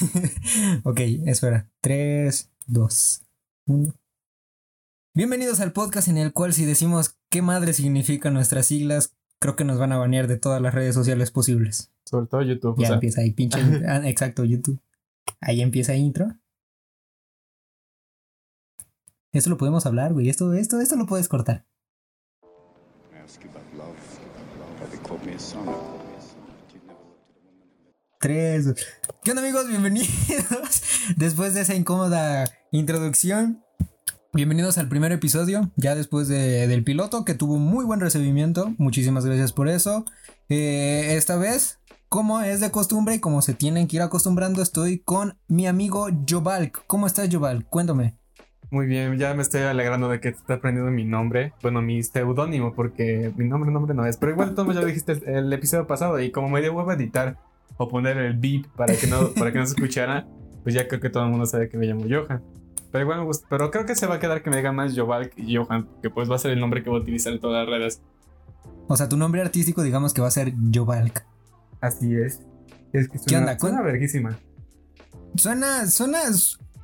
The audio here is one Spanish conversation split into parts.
ok, espera. 3, 2, 1. Bienvenidos al podcast en el cual si decimos qué madre significan nuestras siglas, creo que nos van a banear de todas las redes sociales posibles. Sobre todo YouTube. Ya empieza ahí, pinche. ah, exacto, YouTube. Ahí empieza intro. Esto lo podemos hablar, güey. Esto, esto, esto lo puedes cortar. ¿Qué onda amigos? Bienvenidos. Después de esa incómoda introducción, bienvenidos al primer episodio, ya después de, del piloto que tuvo muy buen recibimiento. Muchísimas gracias por eso. Eh, esta vez, como es de costumbre y como se tienen que ir acostumbrando, estoy con mi amigo Jovalk. ¿Cómo estás, Jovalk? Cuéntame. Muy bien, ya me estoy alegrando de que te esté aprendiendo mi nombre. Bueno, mi seudónimo, porque mi nombre, nombre no es. Pero igual, tú ya dijiste el, episodio pasado y como me dio huevo editar o poner el beep para que no, para que no se escuchara, pues ya creo que todo el mundo sabe que me llamo Johan. Pero igual me gusta, pero creo que se va a quedar que me diga más Jovalk y Johan, que pues va a ser el nombre que voy a utilizar en todas las redes. O sea, tu nombre artístico, digamos que va a ser Jovalk. Así es. Es que suena, ¿Qué onda? Suena verguísima. Suena, suena.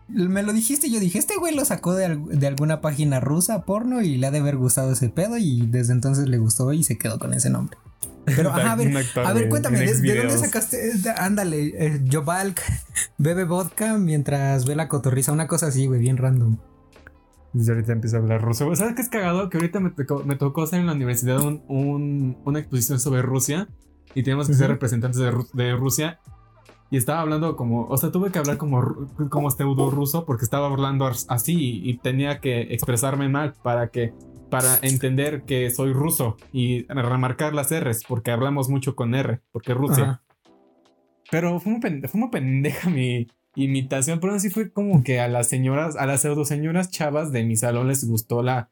Me lo dijiste y yo dije, este güey lo sacó de, de, alguna página rusa porno y le ha de haber gustado ese pedo y desde entonces le gustó y se quedó con ese nombre. Pero, ajá, a ver, a ver, cuéntame, ¿de, ¿de, dónde sacaste? Ándale, eh, bebe vodka mientras ve la cotorriza, una cosa así, güey, bien random. Desde ahorita empiezo a hablar ruso. ¿Sabes qué es cagado? Que ahorita me tocó, me tocó hacer en la universidad un, un, una exposición sobre Rusia y tenemos que uh -huh. ser representantes de, de Rusia y estaba hablando como, o sea, tuve que hablar como, como pseudo ruso porque estaba hablando así y tenía que expresarme mal para que, para entender que soy ruso y remarcar las R's porque hablamos mucho con R, porque Rusia. Ajá. Pero fue muy, pendeja, fue muy pendeja mi imitación, pero así fue como que a las señoras, a las pseudo señoras chavas de mi salón les gustó la,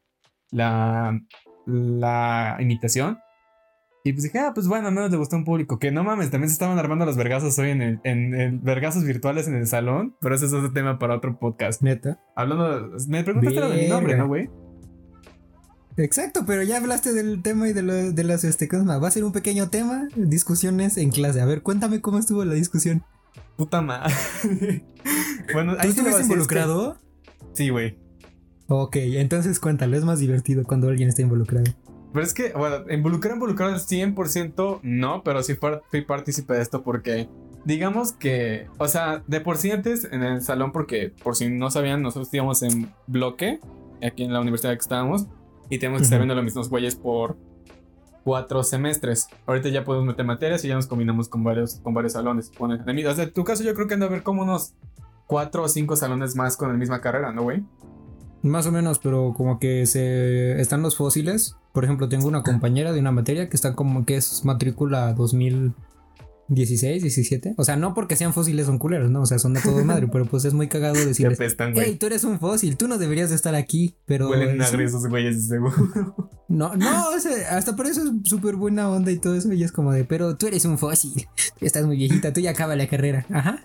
la, la imitación. Y pues dije, ah, pues bueno, al menos le gustó un público. Que no mames, también se estaban armando los vergazos hoy en el, en vergazos virtuales en el salón. Pero ese es otro tema para otro podcast. Neta. Hablando, me preguntaste lo de mi nombre, ¿no, güey? Exacto, pero ya hablaste del tema y de, lo, de las este, cosas más. Va a ser un pequeño tema, discusiones en clase. A ver, cuéntame cómo estuvo la discusión. Puta madre. bueno, ¿Tú estuviste involucrado? Sí, güey. Ok, entonces cuéntalo, es más divertido cuando alguien está involucrado. Pero es que, bueno, involucrar, involucrar al 100% no, pero sí fui partícipe de esto porque, digamos que, o sea, de por sí antes en el salón, porque por si no sabían, nosotros íbamos en bloque, aquí en la universidad que estábamos, y tenemos que estar viendo los mismos güeyes por cuatro semestres. Ahorita ya podemos meter materias y ya nos combinamos con varios, con varios salones. Bueno, en, mi, o sea, en tu caso yo creo que anda a haber como unos cuatro o cinco salones más con la misma carrera, ¿no, güey? Más o menos, pero como que se están los fósiles. Por ejemplo, tengo una compañera de una materia que está como que es matrícula 2016, 17. O sea, no porque sean fósiles son culeros, ¿no? O sea, son de todo madre, pero pues es muy cagado decirles, hey, tú eres un fósil, tú no deberías de estar aquí, pero... Huelen a esos güeyes, seguro. No, no, o sea, hasta por eso es súper buena onda y todo eso, y es como de, pero tú eres un fósil, estás muy viejita, tú ya acaba la carrera, ajá.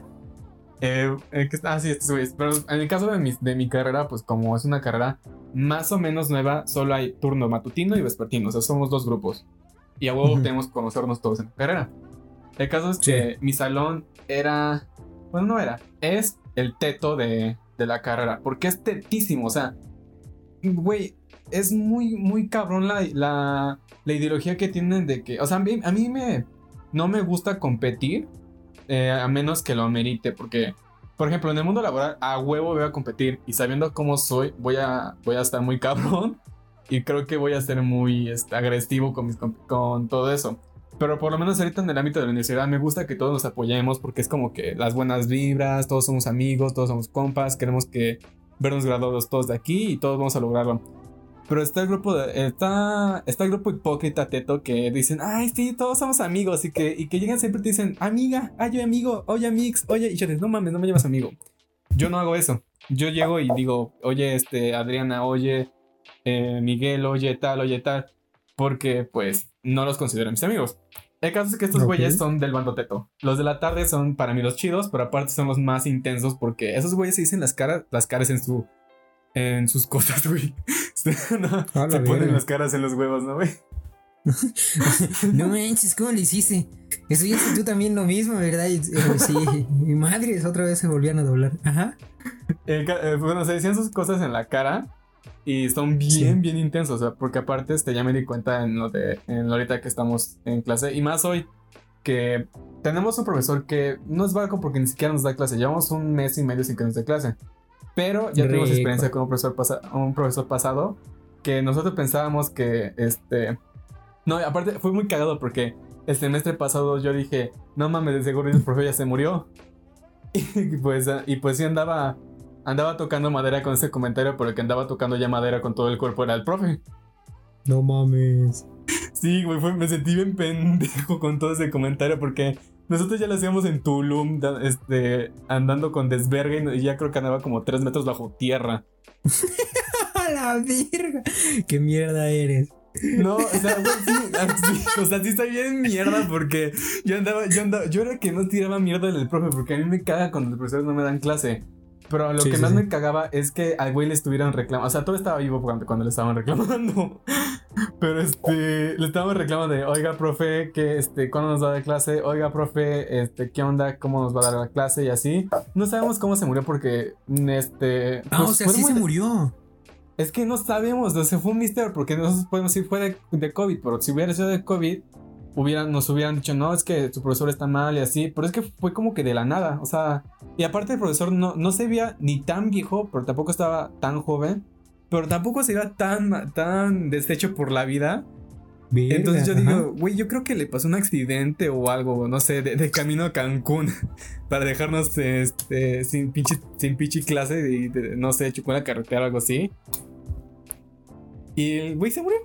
Eh, ah, sí, estos güeyes. Pero en el caso de mi, de mi carrera, pues como es una carrera más o menos nueva, solo hay turno matutino y vespertino. O sea, somos dos grupos. Y a huevo uh -huh. tenemos que conocernos todos en la carrera. El caso es sí. que mi salón era. Bueno, no era. Es el teto de, de la carrera. Porque es tetísimo. O sea, güey, es muy, muy cabrón la, la, la ideología que tienen de que. O sea, a mí, a mí me. No me gusta competir eh, a menos que lo merite, porque, por ejemplo, en el mundo laboral, a huevo voy a competir y sabiendo cómo soy, voy a, voy a estar muy cabrón y creo que voy a ser muy este, agresivo con, mis, con, con, todo eso. Pero por lo menos ahorita en el ámbito de la universidad me gusta que todos nos apoyemos porque es como que las buenas vibras, todos somos amigos, todos somos compas, queremos que vernos graduados todos de aquí y todos vamos a lograrlo. Pero está el grupo de, está, está el grupo hipócrita teto que dicen, ay, sí, todos somos amigos. Y que, y que llegan siempre y te dicen, amiga, ay, yo amigo, oye, amix, oye, y yo digo, no mames, no me llamas amigo. Yo no hago eso. Yo llego y digo, oye, este, Adriana, oye, eh, Miguel, oye, tal, oye, tal. Porque, pues, no los considero mis amigos. El caso es que estos güeyes okay. son del bando teto. Los de la tarde son para mí los chidos, pero aparte son los más intensos porque esos güeyes se dicen las caras, las caras en su en sus cosas, güey. no, se ponen las caras en los huevos, ¿no, güey? no manches, ¿cómo le hiciste? Eso ya tú también lo mismo, ¿verdad? Y, eh, sí, mi madre otra vez se volvían a doblar. Ajá. Eh, eh, bueno, se decían sus cosas en la cara y son bien, bien intensos. O sea, porque aparte este, ya me di cuenta en lo de en lo ahorita que estamos en clase y más hoy que tenemos un profesor que no es barco porque ni siquiera nos da clase. Llevamos un mes y medio sin que nos dé clase. Pero ya tuvimos experiencia con un profesor, un profesor pasado que nosotros pensábamos que este... No, aparte fue muy cagado porque el semestre pasado yo dije, no mames, de seguro el profe ya se murió. Y pues, y pues sí andaba, andaba tocando madera con ese comentario, pero el que andaba tocando ya madera con todo el cuerpo era el profe. No mames. Sí, güey, me sentí bien pendejo con todo ese comentario porque nosotros ya lo hacíamos en Tulum, este, andando con desverga y ya creo que andaba como tres metros bajo tierra. La virga. Qué mierda eres. No, o sea, güey, sí, o sea, sí está bien mierda porque yo andaba, yo andaba, yo era que no tiraba mierda en el profe porque a mí me caga cuando los profesores no me dan clase. Pero lo que más me cagaba es que al güey le estuvieran reclamando. O sea, todo estaba vivo cuando, cuando le estaban reclamando. Pero este, le estaban reclamando de, oiga, profe, que este, ¿cuándo nos va a dar clase? Oiga, profe, este, ¿qué onda? ¿Cómo nos va a dar la clase? Y así. No sabemos cómo se murió porque, este. Ah, pues, o sea, sí se murió. Es que no sabemos, o sea, fue un misterio porque nosotros podemos decir fue de, de COVID, pero si hubiera sido de COVID, hubieran, nos hubieran dicho, no, es que tu profesor está mal y así, pero es que fue como que de la nada, o sea, y aparte el profesor no, no se veía ni tan viejo, pero tampoco estaba tan joven, pero tampoco se veía tan, tan deshecho por la vida. Entonces yo digo, güey, yo creo que le pasó un accidente o algo, no sé, de, camino a Cancún para dejarnos este, sin pinche, sin pinche clase y, no sé, chocó en la carretera o algo así. Y el güey se murió.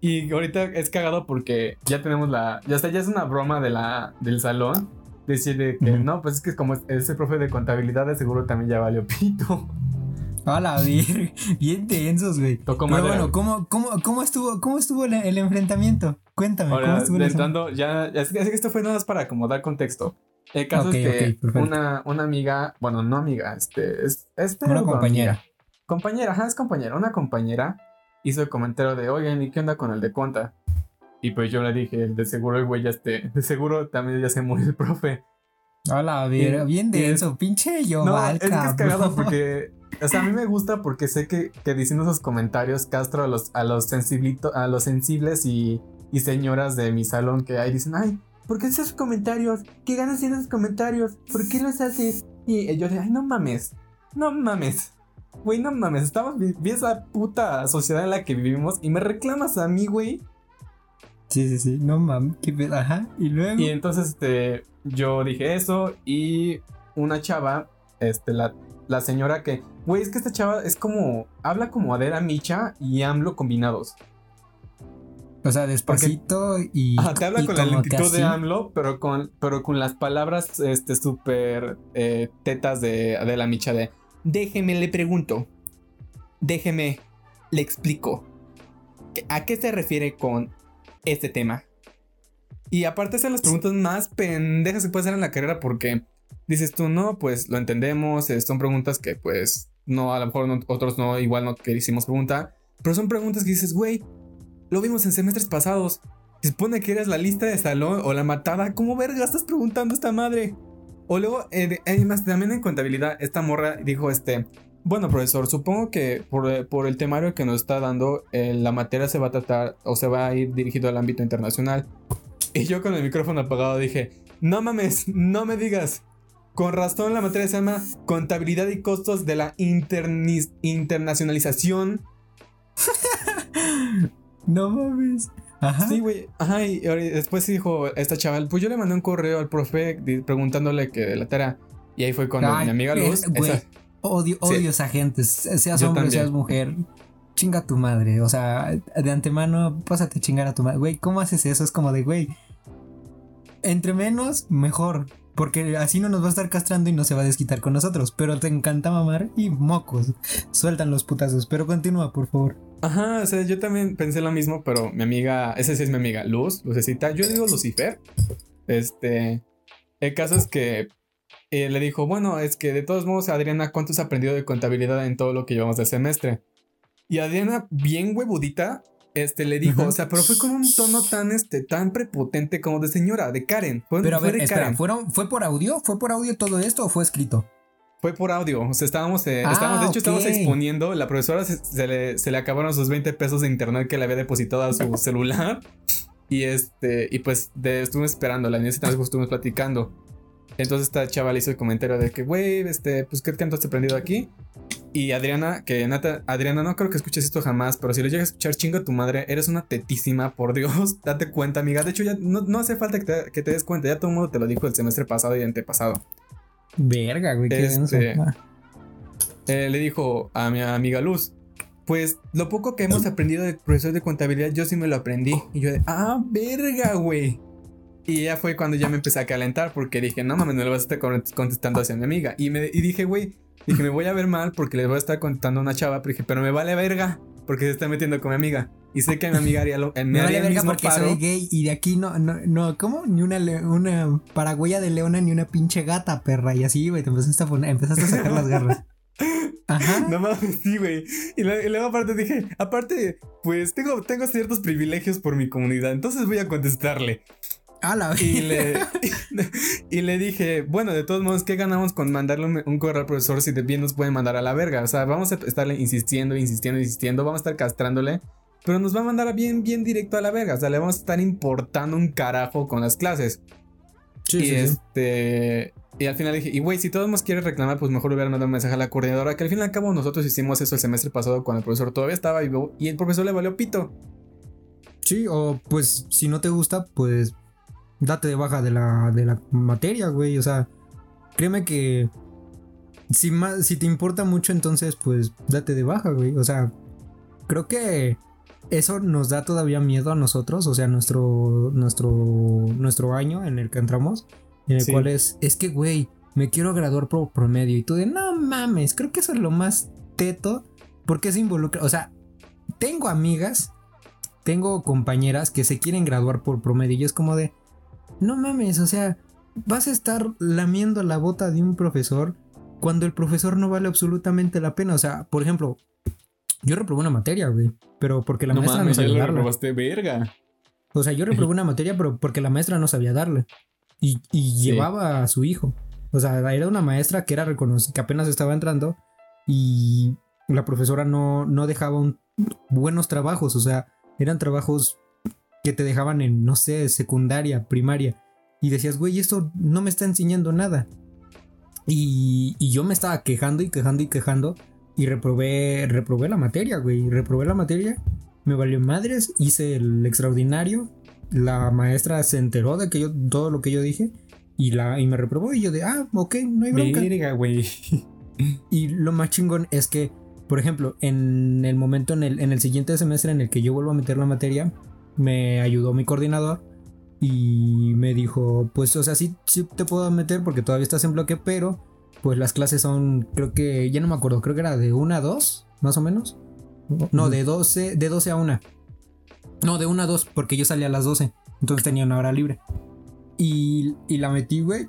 Y ahorita es cagado porque ya tenemos la. Ya está, ya es una broma de la, del salón. Decirle que no, pues es que como ese profe de contabilidad de seguro también ya valió pito. Hola, bien, bien tensos, güey. Pero bueno, ¿cómo, cómo, cómo, estuvo, cómo estuvo el, enfrentamiento? Cuéntame, ¿cómo estuvo el enfrentamiento? Ya, es que esto fue nada más para como dar contexto. El caso es que una, una amiga, bueno, no amiga, este, es, una compañera. Compañera, ajá, es compañera, una compañera hizo el comentario de, oigan, ¿y qué onda con el de conta? Y pues yo le dije, de seguro el güey ya esté, de seguro también ya se murió el profe. Hola, bien, bien denso, pinche yo, no, es que es cagado porque, o sea, a mí me gusta porque sé que, que diciendo esos comentarios castro a los, a los, a los sensibles y, y señoras de mi salón que ahí dicen, ay, ¿por qué esos comentarios? ¿Qué ganas haciendo esos comentarios? ¿Por qué los haces? Y yo le ay, no mames, no mames. Güey, no mames, estamos vi esa puta sociedad en la que vivimos y me reclamas a mí, güey. Sí, sí, sí, no mames, qué pedo, ajá. Y luego. Y entonces, este, yo dije eso y una chava, este, la, la señora que, güey, es que esta chava es como, habla como Adela Micha y AMLO combinados. O sea, despacito y. Ajá, te habla con la lentitud de AMLO, pero con, pero con las palabras, este, súper eh, tetas de Adela Micha de. Déjeme, le pregunto. Déjeme, le explico. ¿A qué se refiere con este tema? Y aparte son las preguntas más pendejas que puede hacer en la carrera porque dices tú, no, pues lo entendemos, eh, son preguntas que pues no, a lo mejor otros no, igual no hicimos pregunta, pero son preguntas que dices, güey, lo vimos en semestres pasados, se supone que eres la lista de salón o la matada, ¿cómo verga estás preguntando esta madre? O luego, eh, además, también en contabilidad, esta morra dijo este, bueno, profesor, supongo que por, el temario que nos está dando, eh, la materia se va a tratar o se va a ir dirigido al ámbito internacional. Y yo con el micrófono apagado dije, no mames, no me digas. Con razón la materia se llama Contabilidad y Costos de la Internacionalización. no mames. Ajá. Sí, güey. Ajá, y después dijo esta chaval, pues yo le mandé un correo al profe preguntándole que de la tarea. Y ahí fue con mi amiga Luz. Odio, odio esa gente. Seas hombre, seas mujer. Chinga tu madre. O sea, de antemano, pásate a chingar a tu madre. Güey, ¿cómo haces eso? Es como de, güey. Entre menos, mejor. Porque así no nos va a estar castrando y no se va a desquitar con nosotros. Pero te encanta mamar y mocos. Sueltan los putazos. Pero continúa, por favor. Ajá, o sea, yo también pensé lo mismo, pero mi amiga, esa sí es mi amiga, Luz, Lucecita, yo digo Lucifer. Este, el caso es que eh, le dijo, bueno, es que de todos modos, Adriana, ¿cuánto has aprendido de contabilidad en todo lo que llevamos del semestre? Y Adriana, bien huevudita, este le dijo, o sea, pero fue con un tono tan este tan prepotente como de señora, de Karen. Fue, pero a ver, espera, ¿fueron, ¿fue por audio? ¿Fue por audio todo esto o fue escrito? Fue por audio, o sea, estábamos, eh, estábamos de hecho, estábamos exponiendo, la profesora se, le, se, le, acabaron sus 20 pesos de internet que le había depositado a su celular y este, y pues de, estuvimos esperando, la niña estuvimos platicando. Entonces esta chava le hizo el comentario de que, güey, este, pues, ¿qué canto has aprendido aquí? Y Adriana, que Nata, Adriana, no creo que escuches esto jamás, pero si lo llegas a escuchar, chingo tu madre, eres una tetísima, por Dios, date cuenta, amiga. De hecho, ya no, hace falta que te, que te, des cuenta, ya todo el mundo te lo dijo el semestre pasado y antepasado. Verga, güey, qué este, eh, Le dijo a mi amiga Luz, pues lo poco que hemos aprendido del profesor de contabilidad, yo sí me lo aprendí. Y yo de, ah, verga, güey. Y ya fue cuando ya me empecé a calentar porque dije, no mames, no le vas a estar contestando hacia mi amiga. Y, me, y dije, güey, dije, me voy a ver mal porque le voy a estar contestando a una chava. Pero dije, pero me vale verga porque se está metiendo con mi amiga. Y sé que mi amiga haría lo. Me, vale verga porque soy gay y de aquí no, no, no, ¿cómo? Ni una, una paragüeya de leona ni una pinche gata, perra. Y así, güey, te empezaste a, poner, empezaste a sacar las garras. Ajá. No mames, sí, güey. Y, luego aparte dije, aparte, pues tengo, tengo ciertos privilegios por mi comunidad, entonces voy a contestarle y, le, y le dije, bueno, de todos modos, ¿qué ganamos con mandarle un, correo al profesor si de bien nos pueden mandar a la verga? O sea, vamos a estarle insistiendo, insistiendo, insistiendo, vamos a estar castrándole, pero nos va a mandar bien, bien directo a la verga. O sea, le vamos a estar importando un carajo con las clases. Sí, y este. Y al final dije, y güey, si todos nos quieren reclamar, pues mejor hubiera mandado un mensaje a la coordinadora. Que al fin y al cabo nosotros hicimos eso el semestre pasado cuando el profesor todavía estaba vivo y el profesor le valió pito. Sí, o pues si no te gusta, pues date de baja de la, de la materia, güey. O sea, créeme que si, más, si te importa mucho, entonces pues date de baja, güey. O sea, creo que eso nos da todavía miedo a nosotros, o sea, nuestro, nuestro, nuestro año en el que entramos, en el cual es, es que, güey, me quiero graduar por promedio. Y tú de, no mames, creo que eso es lo más teto, porque se involucra, o sea, tengo amigas, tengo compañeras que se quieren graduar por promedio y es como de, no mames, o sea, vas a estar lamiendo la bota de un profesor cuando el profesor no vale absolutamente la pena. O sea, por ejemplo, yo reprobé una materia, güey, pero porque la maestra no sabía darle. verga. O sea, yo reprobé una materia, pero porque la maestra no sabía darle. Y, llevaba a su hijo. O sea, era una maestra que era reconocida, que apenas estaba entrando y la profesora no, no dejaba buenos trabajos. O sea, eran trabajos que te dejaban en, no sé, secundaria, primaria. Y decías, güey, esto no me está enseñando nada. Y, y, yo me estaba quejando y quejando y quejando. Y reprobé, reprobé la materia, güey. Reprobé la materia. Me valió madres. Hice el extraordinario. La maestra se enteró de que yo, todo lo que yo dije. Y, la, y me reprobó. Y yo de, ah, ok, no hay bronca. güey. Y lo más chingón es que, por ejemplo, en el momento, en el, en el siguiente semestre en el que yo vuelvo a meter la materia, me ayudó mi coordinador y me dijo, pues, o sea, sí, sí te puedo meter porque todavía estás en bloque, pero pues las clases son, creo que, ya no me acuerdo, creo que era de 1 a 2, más o menos. No, de 12, de 12 a 1. No, de 1 a 2, porque yo salía a las 12, entonces tenía una hora libre. Y, y la metí, güey.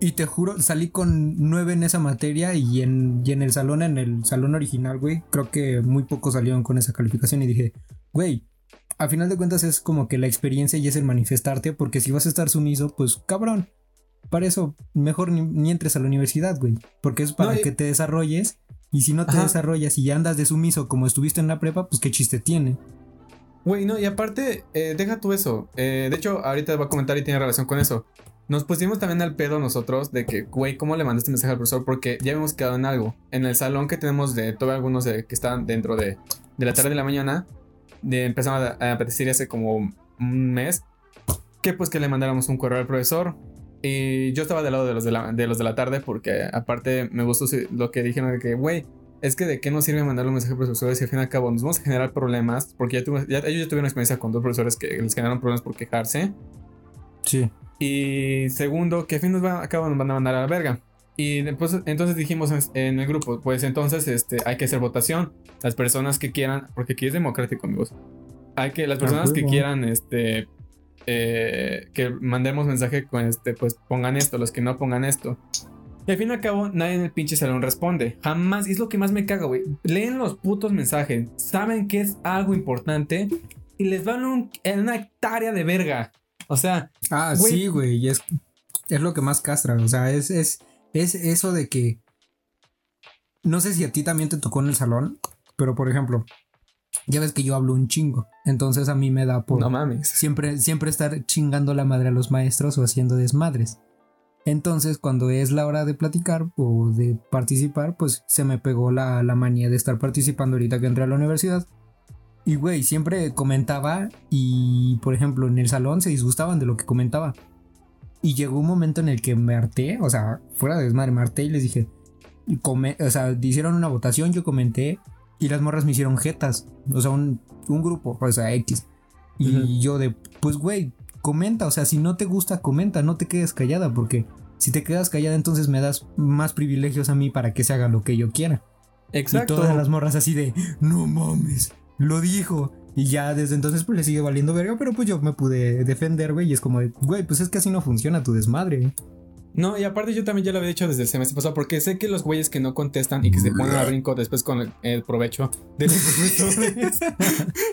Y te juro, salí con 9 en esa materia y en, y en el salón, en el salón original, güey, creo que muy pocos salieron con esa calificación y dije, güey, a final de cuentas es como que la experiencia y es el manifestarte, porque si vas a estar sumiso, pues cabrón. Para eso, mejor ni, entres a la universidad, güey. Porque es para que te desarrolles. Y si no te desarrollas y ya andas de sumiso como estuviste en la prepa, pues qué chiste tiene. Güey, no, y aparte, eh, deja tú eso. Eh, de hecho, ahorita voy a comentar y tiene relación con eso. Nos pusimos también al pedo nosotros de que, güey, ¿cómo le mandaste mensaje al profesor? Porque ya habíamos quedado en algo. En el salón que tenemos de todos algunos de, que están dentro de, de la tarde de la mañana, de, empezamos a, a hace como un mes que pues que le mandáramos un correo al profesor. Y yo estaba del lado de los de la, de los de la tarde porque aparte me gustó lo que dijeron de que, güey, es que de qué nos sirve mandarle un mensaje a profesores si al fin y al cabo nos vamos a generar problemas, porque ya, ellos ya tuvieron experiencia con dos profesores que les generaron problemas por quejarse. Sí. Y segundo, que al fin nos van, acabo nos van a mandar a la verga. Y después, entonces dijimos en, el grupo, pues entonces este, hay que hacer votación. Las personas que quieran, porque aquí es democrático, amigos. Hay que, las personas que quieran, este, eh, que mandemos mensaje con este, pues pongan esto, los que no pongan esto. Y al fin y al cabo, nadie en el pinche salón responde. Jamás, y es lo que más me caga, güey. Leen los putos mensajes, saben que es algo importante y les van en una hectárea de verga. O sea. Ah, sí, güey. Y es, es lo que más castra. O sea, es, es, es eso de que. No sé si a ti también te tocó en el salón, pero por ejemplo, ya ves que yo hablo un chingo. Entonces a mí me da por. No mames. Siempre, siempre estar chingando la madre a los maestros o haciendo desmadres. Entonces, cuando es la hora de platicar o de participar, pues se me pegó la, la manía de estar participando ahorita que entré a la universidad. Y güey, siempre comentaba y, por ejemplo, en el salón se disgustaban de lo que comentaba. Y llegó un momento en el que me harté, o sea, fuera de desmadre, me harté y les dije, o sea, hicieron una votación, yo comenté y las morras me hicieron jetas, o sea, un, grupo, o sea, X. Y yo de, pues güey, comenta, o sea, si no te gusta, comenta, no te quedes callada, porque si te quedas callada, entonces me das más privilegios a mí para que se haga lo que yo quiera. Exacto. Y todas las morras así de, no mames, lo dijo. Y ya desde entonces pues le sigue valiendo verga, pero pues yo me pude defender, güey. Y es como güey, pues es que así no funciona tu desmadre. No, y aparte yo también ya lo había dicho desde el semestre pasado, porque sé que los güeyes que no contestan y que se ponen a brinco después con el, provecho de los profesores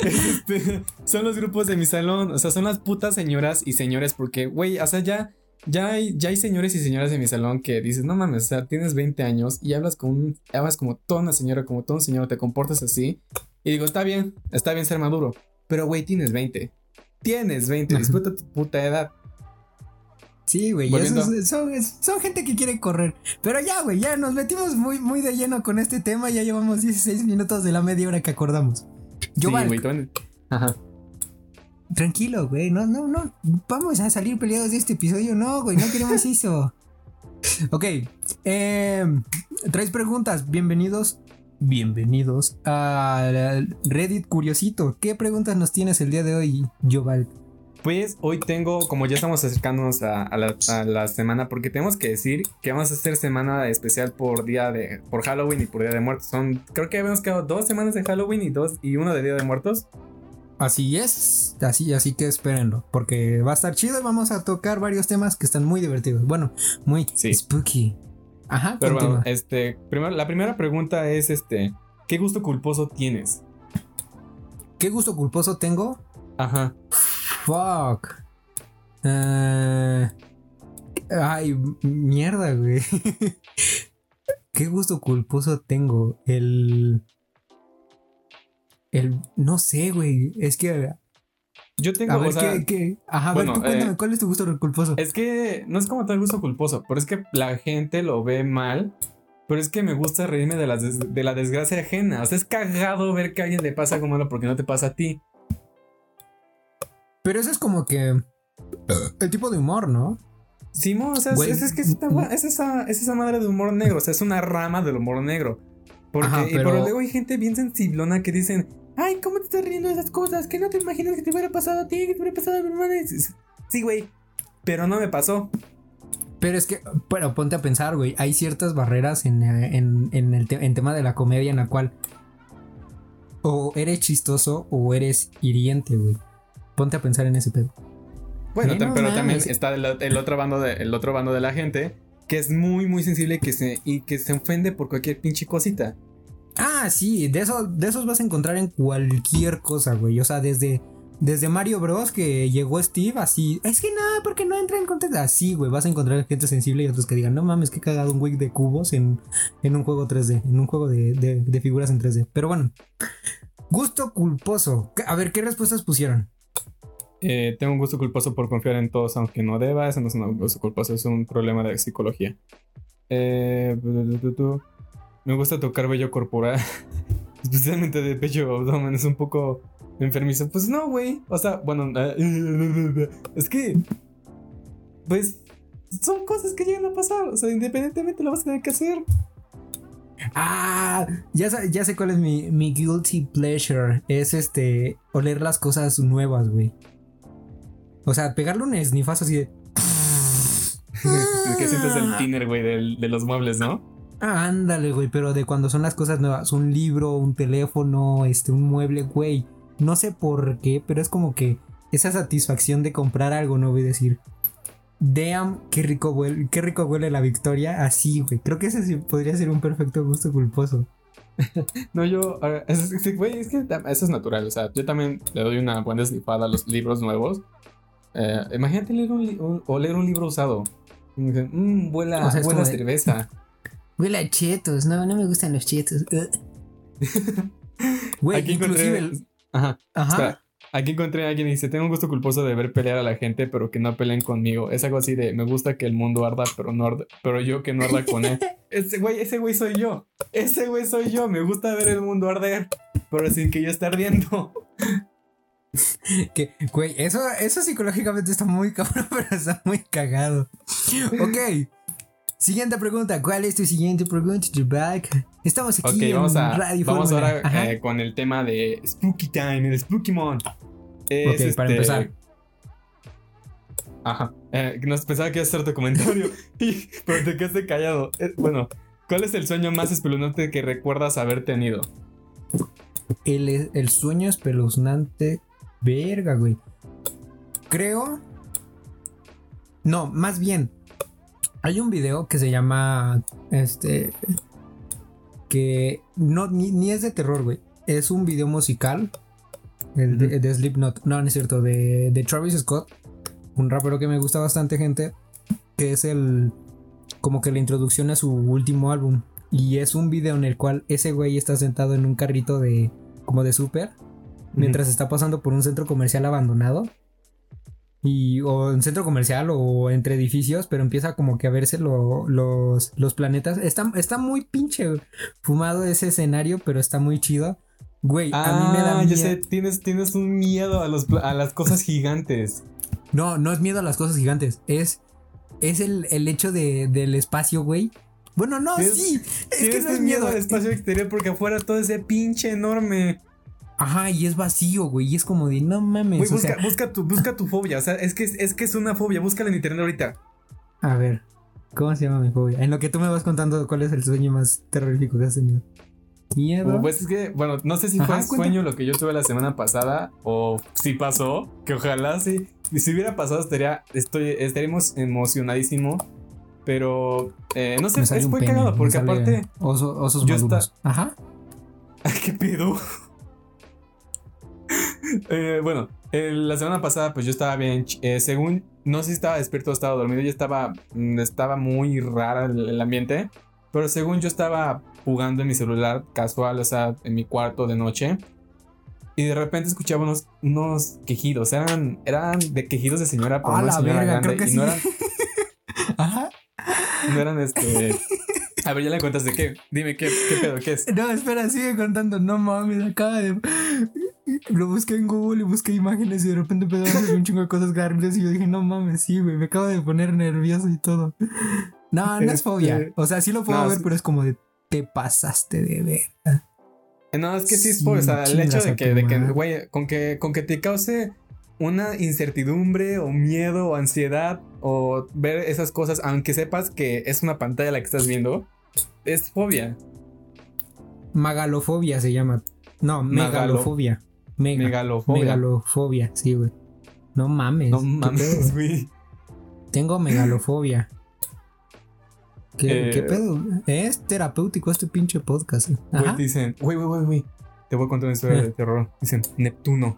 este, son los grupos de mi salón. O sea, son las putas señoras y señores, porque, güey, o sea, ya, ya, hay, ya hay señores y señoras de mi salón que dices, no mames, o sea, tienes 20 años y hablas, con hablas como toda una señora, como todo un señor, te comportas así. Y digo, está bien, está bien ser maduro. Pero, güey, tienes 20. Tienes 20, disfruta tu puta edad. Sí, güey, son, gente que quiere correr. Pero ya, güey, ya nos metimos muy, muy de lleno con este tema. Ya llevamos 16 minutos de la media hora que acordamos. Yo, sí, güey, Ajá. Tranquilo, güey, no, no, no. Vamos a salir peleados de este episodio. No, güey, no queremos eso. ok, eh, traes preguntas. Bienvenidos bienvenidos a Reddit Curiosito. ¿Qué preguntas nos tienes el día de hoy, Joval? Pues hoy tengo, como ya estamos acercándonos a, la, semana, porque tenemos que decir que vamos a hacer semana especial por día de, por Halloween y por Día de Muertos. Son, creo que habíamos quedado dos semanas de Halloween y dos y uno de Día de Muertos. Así es, así, así que espérenlo, porque va a estar chido y vamos a tocar varios temas que están muy divertidos. Bueno, muy spooky. Ajá, pero bueno, este, primero, la primera pregunta es este, ¿qué gusto culposo tienes? ¿Qué gusto culposo tengo? Ajá. Fuck. Eh, ay, mierda, güey. ¿Qué gusto culposo tengo? El... El... No sé, güey. Es que yo tengo. A ver, ¿qué, Ajá, bueno, cuéntame, eh, ¿cuál es tu gusto culposo? Es que no es como tal gusto culposo, pero es que la gente lo ve mal. Pero es que me gusta reírme de la, de la desgracia ajena. O sea, es cagado ver que a alguien le pasa algo malo porque no te pasa a ti. Pero eso es como que. El tipo de humor, ¿no? Sí, o sea, es, que es, esa, es esa madre de humor negro. O sea, es una rama del humor negro. Porque, pero... Y luego hay gente bien sensiblona que dicen, Ay, ¿cómo te estás riendo de esas cosas? ¿Qué no te imaginas que te hubiera pasado a ti? ¿Que te hubiera pasado a mi hermana? Sí, güey. Pero no me pasó. Pero es que, bueno, ponte a pensar, güey. Hay ciertas barreras en, en, en el tema de la comedia en la cual o eres chistoso o eres hiriente, güey. Ponte a pensar en ese pedo. Bueno, pero también está el, otro bando de, el otro bando de la gente que es muy, muy sensible que se, y que se ofende por cualquier pinche cosita. Ah, sí, de, eso, de esos vas a encontrar en cualquier cosa, güey. O sea, desde, desde Mario Bros. que llegó Steve, así. Es que nada, porque no entra en contexto. Así, güey, vas a encontrar gente sensible y otros que digan, no mames, que cagado un güey de cubos en, en un juego 3D, en un juego de, de, figuras en 3D. Pero bueno, gusto culposo. A ver, ¿qué respuestas pusieron? Eh, tengo un gusto culposo por confiar en todos, aunque no deba. Eso no es un gusto culposo, es un problema de psicología. Eh. Me gusta tocar vello corporal. Especialmente de pecho abdomen. Es un poco enfermizo. Pues no, güey. O sea, bueno. Es que. Pues. Son cosas que llegan a pasar. O sea, independientemente lo vas a tener que hacer. Ah, ya, ya sé cuál es mi, mi guilty pleasure. Es este. Oler las cosas nuevas, güey. O sea, pegarle un esnifazo así de. que sientes el tiner, güey, de los muebles, ¿no? Ah, ándale, güey, pero de cuando son las cosas nuevas, un libro, un teléfono, este, un mueble, güey. No sé por qué, pero es como que esa satisfacción de comprar algo, no voy a decir. Damn, qué rico huele, qué rico huele la victoria. Así, güey. Creo que ese sí podría ser un perfecto gusto culposo. no, yo. Güey, es, que eso es natural. O sea, yo también le doy una buena eslipada a los libros nuevos. Eh, imagínate leer un, o leer un libro usado. Mmm, vuela, o cerveza. Huele a chetos. No, no me gustan los chetos. Güey, inclusive. Ajá. Ajá. Aquí encontré a alguien y dice, tengo un gusto culposo de ver pelear a la gente, pero que no peleen conmigo. Es algo así de, me gusta que el mundo arda, pero no pero yo que no arda con él. ese güey, ese güey soy yo. Ese güey soy yo. Me gusta ver el mundo arder, pero sin que yo esté ardiendo. que, güey, eso, eso psicológicamente está muy cabrón, pero está muy cagado. Ok. Siguiente pregunta. ¿Cuál es tu siguiente pregunta, back? Estamos aquí en vamos a, Radio Vamos ahora eh, con el tema de Spooky Time, el Spooky Month. ok, para este, empezar. Ajá. Eh, nos pensaba que iba a hacer tu comentario, pero te quedaste callado. Eh, bueno, ¿cuál es el sueño más espeluznante que recuerdas haber tenido? El, el sueño espeluznante. Verga, güey. Creo. No, más bien. Hay un video que se llama. Este. Que no, ni, es de terror, güey. Es un video musical. El de, Slipknot. No, no es cierto. De, de Travis Scott. Un rapero que me gusta bastante, gente. Que es el. Como que la introducción a su último álbum. Y es un video en el cual ese güey está sentado en un carrito de. Como de súper. Mientras está pasando por un centro comercial abandonado y o en centro comercial o entre edificios, pero empieza como que a verse los, los planetas. Está, está muy pinche fumado ese escenario, pero está muy chido. Güey, a mí me da ah, miedo. sé, tienes, tienes un miedo a, los, a las cosas gigantes. No, no es miedo a las cosas gigantes, es, es el, hecho de, del espacio, güey. Bueno, no, sí. Es que no es miedo al espacio exterior porque afuera todo ese pinche enorme. Ajá, y es vacío, güey. Y es como de, no mames. busca, busca, tu, busca tu fobia. O sea, es que es, que es una fobia. Búscala en internet ahorita. A ver, ¿cómo se llama mi fobia? En lo que tú me vas contando, ¿cuál es el sueño más terrorífico que has tenido? Miedo. Pues es que, bueno, no sé si fue un sueño lo que yo tuve la semana pasada o si pasó, que ojalá sí. Y si hubiera pasado, estaría, estoy, estaríamos emocionadísimo. Pero, eh, no sé, es muy cagado porque aparte. osos yo Ajá. ¿Qué pedo? Eh, bueno, la semana pasada pues yo estaba bien, eh, según, no sé si estaba despierto o estaba dormido, yo estaba, mm, estaba muy rara el, ambiente, pero según yo estaba jugando en mi celular casual, o sea, en mi cuarto de noche. Y de repente escuchaba unos, unos quejidos. Eran, eran de quejidos de señora por una señora grande. y no eran. Ajá. No eran este. A ver, ya le cuentas de qué. Dime qué, qué pedo, qué es. No, espera, sigue contando. No mames, acaba de. Lo busqué en Google y busqué imágenes y de repente empezó a hacer un chingo de cosas garriles y yo dije, no mames, sí, güey, me acabo de poner nervioso y todo. No, no es fobia. Este, o sea, sí lo puedo ver, pero es como de, te pasaste de ver. No, es que sí es fobia. o sea, el hecho de que, de que, güey, con que, con que te cause una incertidumbre o miedo o ansiedad o ver esas cosas, aunque sepas que es una pantalla la que estás viendo, es fobia. Magalofobia se llama. No, megalofobia. Megalofobia. Megalofobia, sí, güey. No mames. No mames, güey. Tengo megalofobia. ¿Qué, ¿Qué, eh, pedo? Es terapéutico este pinche podcast. Güey, dicen, güey, güey, güey, güey. Te voy a contar una historia de terror. Dicen, Neptuno.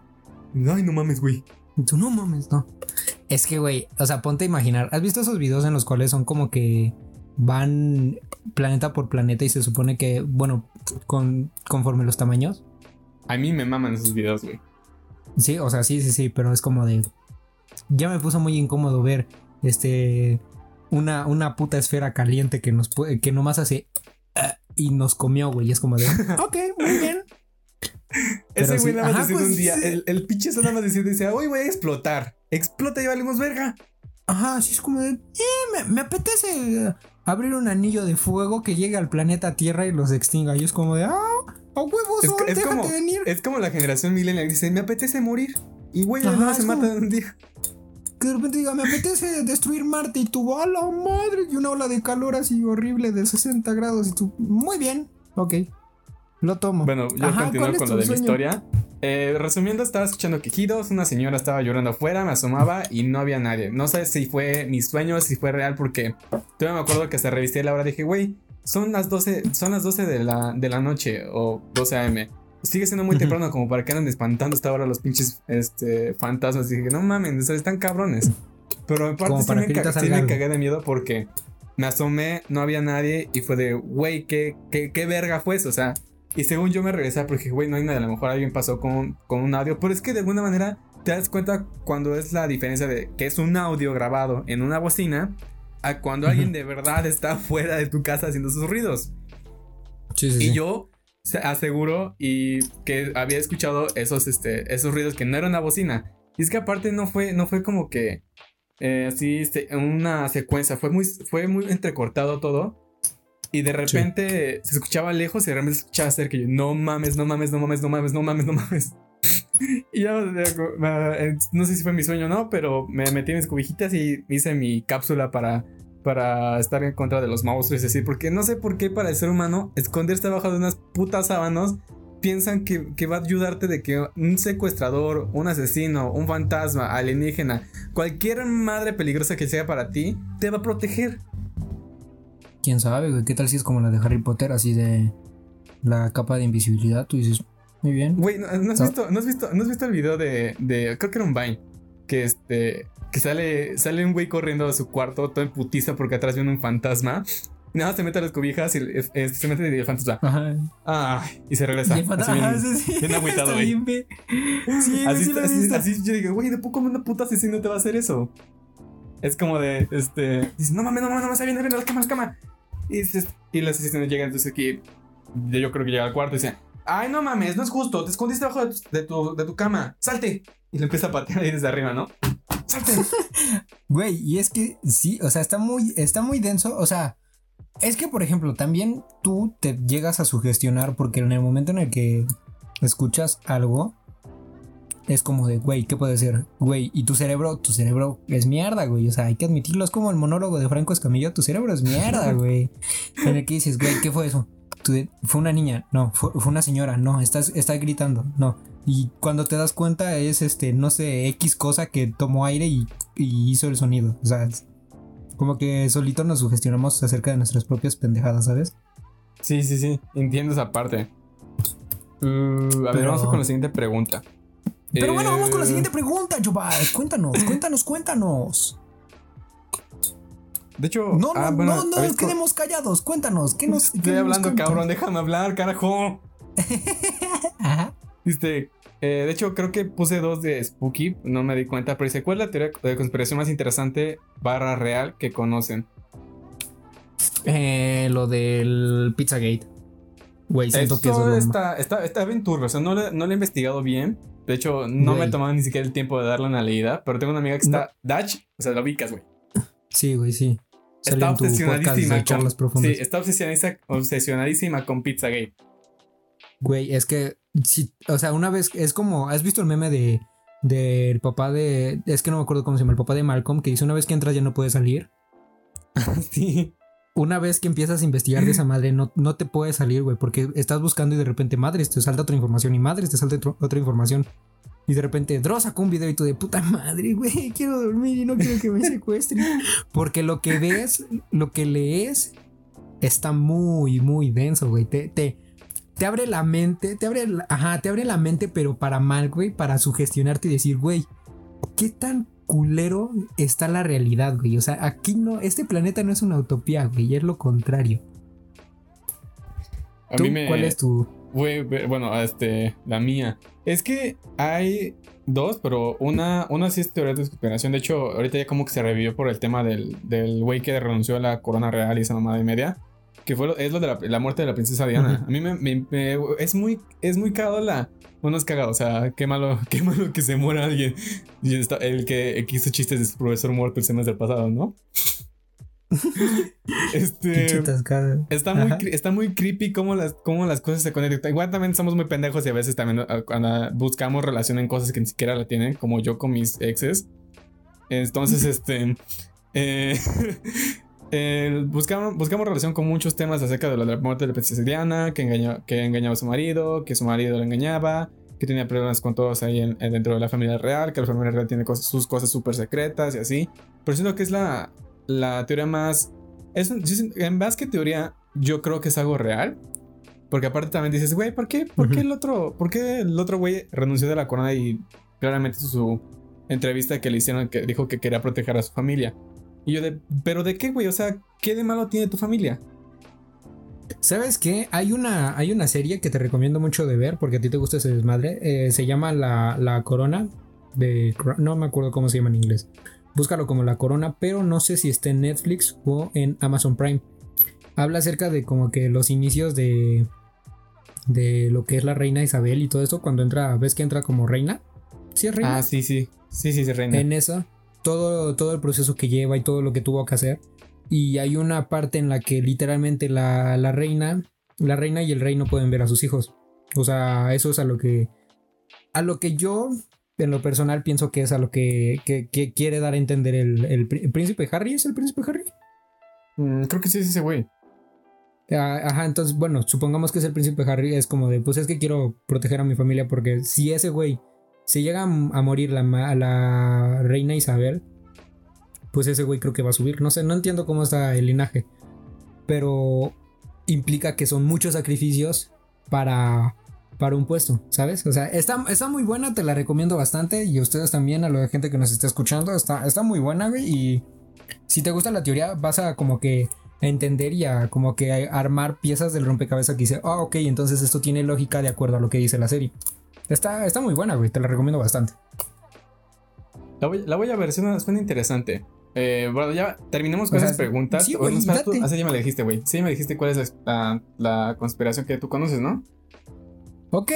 Ay, no mames, güey. Tú no mames, no. Es que, güey, o sea, ponte a imaginar. ¿Has visto esos videos en los cuales son como que van planeta por planeta y se supone que, bueno, con, conforme los tamaños? A mí me maman esos videos, güey. Sí, o sea, sí, sí, sí, pero es como de. Ya me puso muy incómodo ver este. Una, una puta esfera caliente que nos que nomás hace. Ah, y nos comió, güey. Y es como de. ok, muy bien. Ese güey nada más diciendo un día. El, el pinche nada más diciendo, dice, hoy voy a explotar. Explota y valimos verga. Ajá, así es como de. Eh, me, apetece abrir un anillo de fuego que llegue al planeta Tierra y los extinga. Y es como de. ¡Ah! ¡A huevos! Es, como, venir. es como la generación millennial. Dice, me apetece morir. Y güey, no se mata de un día. Que de repente diga, me apetece destruir Marte y tú, ¡a la madre! Y una ola de calor así horrible de 60 grados y tú, muy bien, ok. Lo tomo. Bueno, yo continúo con lo de mi historia. Eh, resumiendo, estaba escuchando quejidos, una señora estaba llorando afuera, me asomaba y no había nadie. No sé si fue mi sueño, si fue real, porque todavía me acuerdo que hasta revisé la hora dije, güey, son las 12, son las 12 de la, de la noche o 12 am. Sigue siendo muy temprano como para que anden espantando hasta ahora los pinches este, fantasmas. Y dije, no mames, están cabrones. Pero en parte sí me, sí me cagué de miedo porque me asomé, no había nadie y fue de, güey, ¿qué, qué, qué verga fue eso? O sea, y según yo me regresé porque, güey, no hay nadie, a lo mejor alguien pasó con, con un audio, pero es que de alguna manera te das cuenta cuando es la diferencia de que es un audio grabado en una bocina a cuando alguien de verdad está fuera de tu casa haciendo sus ruidos. Sí, sí, y yo aseguro y que había escuchado esos, este, esos ruidos que no era una bocina. Y es que aparte no fue, no fue como que eh, así este, una secuencia, fue muy, fue muy entrecortado todo. Y de repente se escuchaba lejos y de repente se escuchaba cerca. Y yo, no mames, no mames, no mames, no mames, no mames, no mames. y ya, no sé si fue mi sueño o no, pero me metí en mis cubijitas y hice mi cápsula para, para estar en contra de los monstruos. Es decir, porque no sé por qué para el ser humano esconderse abajo de unas putas sábanas piensan que, que, va a ayudarte de que un secuestrador, un asesino, un fantasma, alienígena, cualquier madre peligrosa que sea para ti, te va a proteger quién sabe, güey. ¿Qué tal si es como la de Harry Potter, así de la capa de invisibilidad? Tú dices, muy bien. Güey, ¿no, has, visto, ¿no, has, visto, ¿no has visto el video de, de. Creo que era un Vine. Que este. Que sale, sale un güey corriendo a su cuarto, todo en putiza porque atrás viene un fantasma. Y nada, se mete a las cobijas y se mete y el fantasma. Ajá. Ay, y se regresa. Y el fantasma, así bien, sí, bien agüitado, güey. Sí, así, sí así, así, yo digo, güey, ¿de poco una puta asesino te va a hacer eso? Es como de, este. Dice, no mames, no mames, no mames, viene, viene, la cama, la cama. Y, y las asistentes llegan, entonces aquí yo creo que llega al cuarto y dice, ay, no mames, no es justo, te escondiste debajo de tu, de tu, cama, salte. Y le empieza a patear ahí desde arriba, ¿no? Salte. Güey, y es que sí, o sea, está muy, está muy denso, o sea, es que, por ejemplo, también tú te llegas a sugestionar porque en el momento en el que escuchas algo, es como de, güey, ¿qué puede ser? Güey, y tu cerebro, tu cerebro es mierda, güey. O sea, hay que admitirlo. Es como el monólogo de Franco Escamillo, tu cerebro es mierda, güey. en el que dices, güey, ¿qué fue eso? fue una niña, no, fue, una señora, no, estás, está gritando, no. Y cuando te das cuenta es este, no sé, X cosa que tomó aire y, hizo el sonido. O sea, como que solito nos sugestionamos acerca de nuestras propias pendejadas, ¿sabes? Sí, sí, sí, entiendo esa parte. Uh, a ver, vamos con la siguiente pregunta. Pero bueno, vamos con la siguiente pregunta, Jobal. Cuéntanos, cuéntanos, cuéntanos. De hecho, no, no, ah, no, no nos quedemos callados. Cuéntanos, ¿qué nos. Estoy hablando, cabrón, déjame hablar, carajo. Ajá. Viste, eh, de hecho, creo que puse dos de Spooky, no me di cuenta, pero dice: ¿Cuál es la teoría de conspiración más interesante barra real que conocen? Eh, lo del Pizzagate. Güey, siento que eso está, está, está bien turbio, o sea, no, no lo he investigado bien. De hecho, no me he tomado ni siquiera el tiempo de darle una leída, pero tengo una amiga que está. Dutch, o sea, lo ubicas, güey. Sí, güey, sí. Está obsesionadísima con. Sí, está obsesionadísima, obsesionadísima con Pizzagate. Güey, es que. Sí, o sea, una vez. Es como. ¿Has visto el meme de. Del papá de. Es que no me acuerdo cómo se llama. El papá de Malcolm, que dice: Una vez que entras ya no puedes salir. sí. Una vez que empiezas a investigar de esa madre, no, no te puedes salir, güey, porque estás buscando y de repente, madres, te salta otra información y madres, te salta otra información. Y de repente Dross sacó un video y tú de puta madre, güey, quiero dormir y no quiero que me secuestren. Porque lo que ves, lo que lees, está muy, muy denso, güey. Te, te, te abre la mente, te abre, ajá, te abre la mente, pero para mal, güey, para sugestionarte y decir, güey, ¿qué tan culero está la realidad, güey? O sea, aquí no, este planeta no es una utopía, güey, es lo contrario. A mí me... ¿Cuál es tu...? bueno, este, la mía. Es que hay dos, pero una, una sí es teoría de conspiración. De hecho, ahorita ya como que se revivió por el tema del, del güey que renunció a la corona real y esa mamada y media. Que fue es lo de la, muerte de la princesa Diana. A mí me, es muy es muy cagado la. Bueno, es cagado, o sea, qué malo, qué malo que se muera alguien. Y el que, hizo chistes de su profesor muerto el semestre pasado, ¿no? este está muy, está muy creepy cómo las, cómo las cosas se conectan. Igual también somos muy pendejos y a veces también ah, cuando buscamos relación en cosas que ni siquiera la tienen, como yo con mis exes. Entonces, este. Eh, buscamos, buscamos relación con muchos temas acerca de la muerte de la princesa Diana, que, engañó, que engañaba a su marido, que su marido la engañaba, que tenía problemas con todos ahí en, dentro de la familia real, que la familia real tiene sus cosas súper secretas y así. Pero siento que es la, la teoría más... Es, en más que teoría, yo creo que es algo real. Porque aparte también dices, güey, ¿por qué, por qué el otro, por qué el otro güey renunció de la corona y claramente su entrevista que le hicieron que dijo que quería proteger a su familia? Y yo de, ¿pero de qué, güey? O sea, ¿qué de malo tiene tu familia? ¿Sabes qué? Hay una, hay una serie que te recomiendo mucho de ver porque a ti te gusta ese desmadre. Eh, se llama la, la, Corona. De, no me acuerdo cómo se llama en inglés. Búscalo como La Corona, pero no sé si está en Netflix o en Amazon Prime. Habla acerca de como que los inicios de, de lo que es la reina Isabel y todo eso. Cuando entra, ¿ves que entra como reina? ¿Sí es reina? Ah, sí, sí. Sí, sí, es reina. En eso, todo, todo el proceso que lleva y todo lo que tuvo que hacer y hay una parte en la que literalmente la, reina, la reina y el rey no pueden ver a sus hijos. O sea, eso es a lo que, a lo que yo, en lo personal, pienso que es a lo que, quiere dar a entender el, príncipe Harry. ¿Es el príncipe Harry? Mm, creo que sí es ese güey. Ah, ajá, entonces, bueno, supongamos que es el príncipe Harry, es como de, pues es que quiero proteger a mi familia porque si ese güey se llega a, morir la, reina Isabel, pues ese güey creo que va a subir. No sé, no entiendo cómo está el linaje. Pero implica que son muchos sacrificios para, para un puesto, ¿sabes? O sea, está, está muy buena, te la recomiendo bastante. Y ustedes también, a la gente que nos está escuchando, está, está muy buena, güey. Y si te gusta la teoría, vas a como que entender y a como que armar piezas del rompecabezas que dice, ah, ok, entonces esto tiene lógica de acuerdo a lo que dice la serie. Está, está muy buena, güey, te la recomiendo bastante. La voy, la voy a ver, suena, suena interesante. Eh, bueno, ya terminamos con esas preguntas. Sí, güey, así ya me dijiste, güey. Sí, me dijiste cuál es la, conspiración que tú conoces, ¿no? Ok,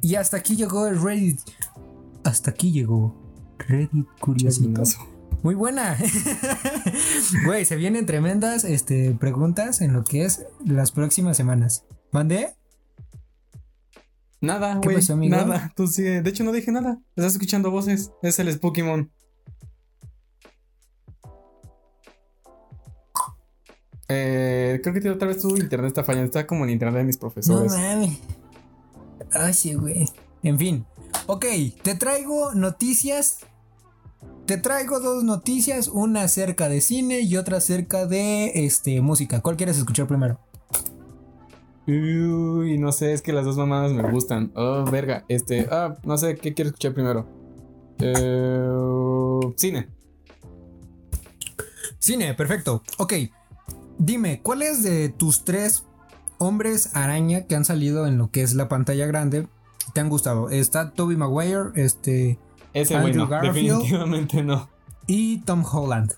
y hasta aquí llegó el Reddit. Hasta aquí llegó Reddit Curiosito. Muy buena. Güey, se vienen tremendas este, preguntas en lo que es las próximas semanas. ¿Mandé? Nada, güey. Nada. Tú sigue. De hecho, no dije nada. Estás escuchando voces. Es el Pokémon. Eh, creo que otra vez tu internet está fallando. Está como el internet de mis profesores. No mames. Ay, sí, güey. En fin. Ok, te traigo noticias. Te traigo dos noticias. Una acerca de cine y otra acerca de este, música. ¿Cuál quieres escuchar primero? Uy, no sé, es que las dos mamadas me gustan. Oh, verga. Este, ah, no sé, ¿qué quieres escuchar primero? Eh, cine. Cine, perfecto. Ok. Dime, ¿cuáles de tus tres hombres araña que han salido en lo que es la pantalla grande te han gustado? Está Toby Maguire, este. Ese Andrew definitivamente no. Y Tom Holland.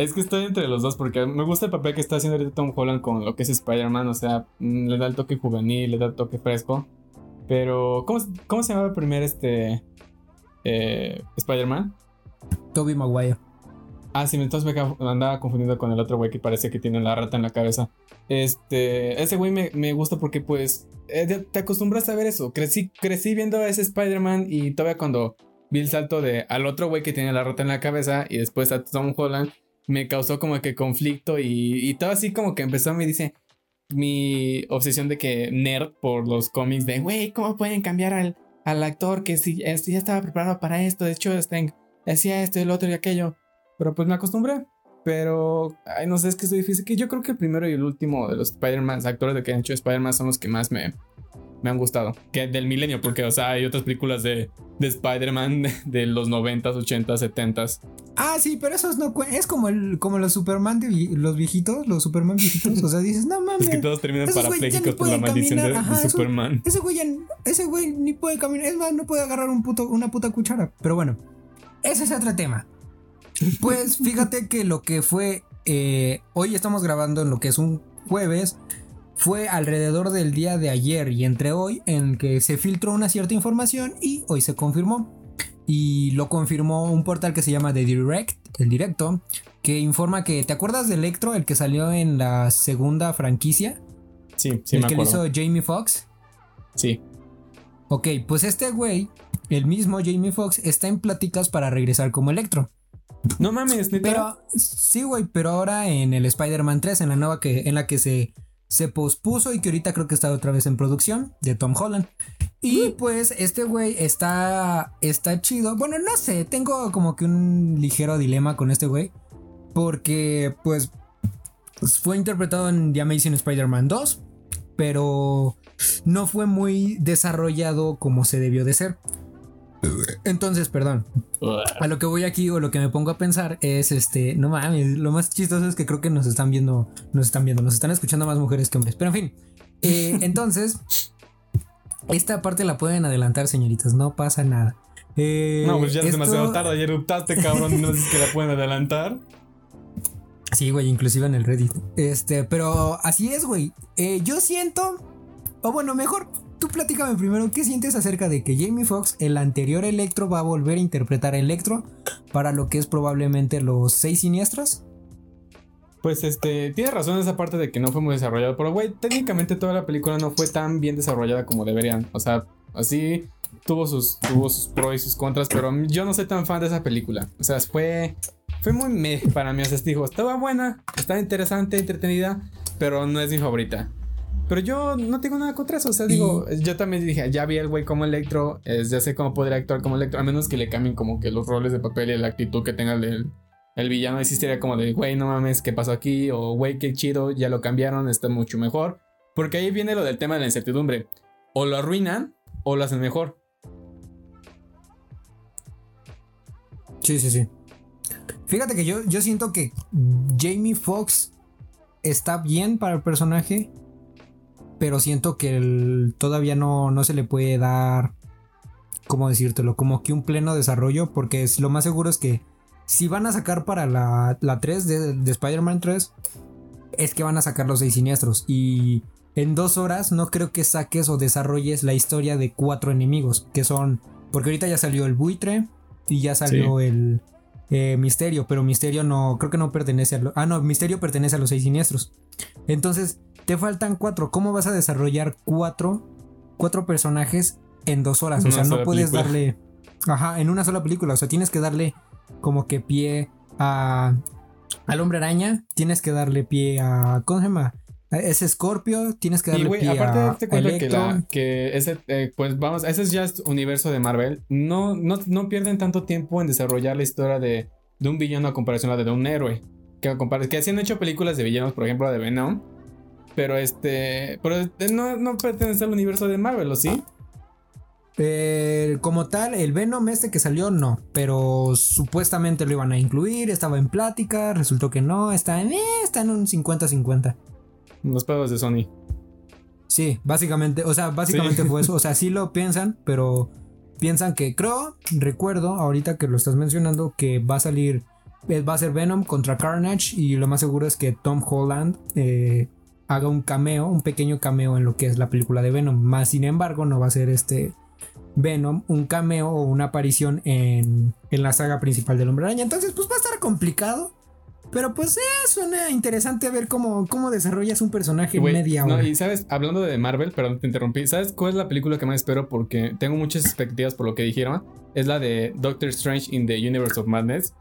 Es que estoy entre los dos porque me gusta el papel que está haciendo ahorita Tom Holland con lo que es Spider-Man. O sea, mm, le da el toque juvenil, le da el toque fresco. Pero, ¿cómo, cómo se llama el primer este, eh, Spider-Man? Toby Maguire. Ah, sí, entonces me andaba confundiendo con el otro güey que parece que tiene la rata en la cabeza. Este, ese güey me, gusta porque pues eh, te acostumbras a ver eso. Crecí, crecí viendo a ese Spider-Man y todavía cuando vi el salto de al otro güey que tiene la rata en la cabeza y después a Tom Holland, me causó como que conflicto y, y todo así como que empezó, me dice, mi obsesión de que nerd por los cómics de, güey, ¿cómo pueden cambiar al, al actor que si, ya estaba preparado para esto? De hecho, este, hacía esto el otro y aquello. Pero pues me acostumbré. Pero, ay, no sé, es que es difícil. Que yo creo que el primero y el último de los Spider-Man, actores de que han hecho Spider-Man, son los que más me, me han gustado. Que del milenio, porque, o sea, hay otras películas de, de Spider-Man de, los 90s, 80s, 70s. Ah, sí, pero esos no Es como, el, como los Superman de los viejitos, los Superman viejitos. O sea, dices, no mames. Es que todos terminan parapléjicos por la maldición de, Superman. ese güey, ese güey ni puede caminar. Es más, no puede agarrar un puto, una puta cuchara. Pero bueno, ese es otro tema. Pues fíjate que lo que fue, eh, hoy estamos grabando en lo que es un jueves, fue alrededor del día de ayer y entre hoy en que se filtró una cierta información y hoy se confirmó. Y lo confirmó un portal que se llama The Direct, el directo, que informa que, ¿te acuerdas de Electro, el que salió en la segunda franquicia? Sí, sí, el que lo hizo Jamie Foxx. Sí. Ok, pues este güey, el mismo Jamie Foxx, está en pláticas para regresar como Electro. No mames, Pero sí, güey, pero ahora en el Spider-Man 3, en la nueva que en la que se se pospuso y que ahorita creo que está otra vez en producción de Tom Holland. Y pues este güey está, está chido. Bueno, no sé, tengo como que un ligero dilema con este güey. Porque pues fue interpretado en The Amazing Spider-Man 2. Pero no fue muy desarrollado como se debió de ser. Entonces, perdón. A lo que voy aquí o lo que me pongo a pensar es este, no mames, lo más chistoso es que creo que nos están viendo, nos están viendo, nos están escuchando más mujeres que hombres. Pero en fin, eh, entonces, esta parte la pueden adelantar, señoritas, no pasa nada. Eh, no, pues ya es demasiado tarde, ya eruptaste, cabrón, no sé si la pueden adelantar. Sí, güey, inclusive en el Reddit. Este, pero así es, güey. Eh, yo siento, o bueno, mejor tú platícame primero, ¿qué sientes acerca de que Jamie Foxx, el anterior Electro, va a volver a interpretar a Electro para lo que es probablemente los seis siniestros? Pues este, tiene razón esa parte de que no fue muy desarrollado, pero güey, técnicamente toda la película no fue tan bien desarrollada como deberían. O sea, así tuvo sus, tuvo sus pros y sus contras, pero yo no soy tan fan de esa película. O sea, fue, fue muy meh para mí. O sea, estaba buena, estaba interesante, entretenida, pero no es mi favorita. Pero yo no tengo nada contra eso. O sea, digo, yo también dije, ya vi el güey como Electro, ya sé cómo podría actuar como Electro, a menos que le cambien como que los roles de papel y la actitud que tenga el, el villano. Existiría como de, güey, no mames, ¿qué pasó aquí? O, güey, qué chido, ya lo cambiaron, está mucho mejor. Porque ahí viene lo del tema de la incertidumbre. O lo arruinan o lo hacen mejor. Sí, sí, sí. Fíjate que yo, yo siento que Jamie Foxx está bien para el personaje pero siento que todavía no, no se le puede dar, ¿cómo decírtelo? Como que un pleno desarrollo, porque es, lo más seguro es que si van a sacar para la, la 3 de, de Spider-Man 3, es que van a sacar los seis siniestros. Y en dos horas no creo que saques o desarrolles la historia de cuatro enemigos, que son, porque ahorita ya salió el buitre y ya salió el... Eh, Misterio, pero Misterio no, creo que no pertenece a... ah, no, Misterio pertenece a los seis siniestros. Entonces, te faltan cuatro. ¿Cómo vas a desarrollar cuatro, cuatro personajes en dos horas? O sea, no puedes darle. Ajá, en una sola película. O sea, tienes que darle como que pie a. Al hombre araña. Tienes que darle pie a. ¿Cómo se llama? Ese Scorpio, tienes que darle y, pie aparte a, te cuento que, que, ese, eh, pues vamos, ese es ya universo de Marvel. No, no, no pierden tanto tiempo en desarrollar la historia de, de un villano a comparación a la de un héroe. Que, que han hecho películas de villanos, por ejemplo, la de Venom. Pero este. Pero no, no pertenece al universo de Marvel, ¿o sí? Eh, como tal, el Venom este que salió, no. Pero supuestamente lo iban a incluir, estaba en plática, resultó que no, está en, eh, está en un 50-50. Los pagos de Sony. Sí, básicamente, o sea, básicamente fue eso. O sea, sí lo piensan, pero piensan que creo, recuerdo, ahorita que lo estás mencionando, que va a salir, eh, va a ser Venom contra Carnage y lo más seguro es que Tom Holland eh, haga un cameo, un pequeño cameo en lo que es la película de Venom. Más sin embargo, no va a ser este Venom un cameo o una aparición en, en la saga principal del Hombre Araña. Entonces, pues va a estar complicado. Pero pues eh, suena interesante ver cómo, cómo desarrollas un personaje en media hora. No, y sabes, hablando de Marvel, perdón, te interrumpí. ¿Sabes cuál es la película que más espero? Porque tengo muchas expectativas por lo que dijeron. Es la de Doctor Strange in the Universe of Madness.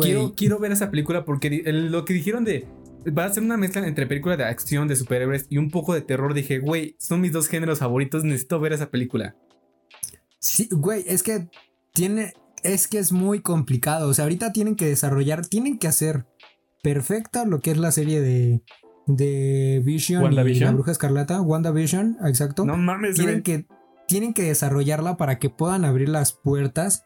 quiero, quiero ver esa película porque lo que dijeron de va a ser una mezcla entre película de acción de superhéroes y un poco de terror. Dije, güey, son mis dos géneros favoritos, necesito ver esa película. Sí, güey, es que tiene, es que es muy complicado. O sea, ahorita tienen que desarrollar, tienen que hacer perfecta lo que es la serie de, de Vision y la Bruja Escarlata, WandaVision, exacto. No mames, tienen que tienen que desarrollarla para que puedan abrir las puertas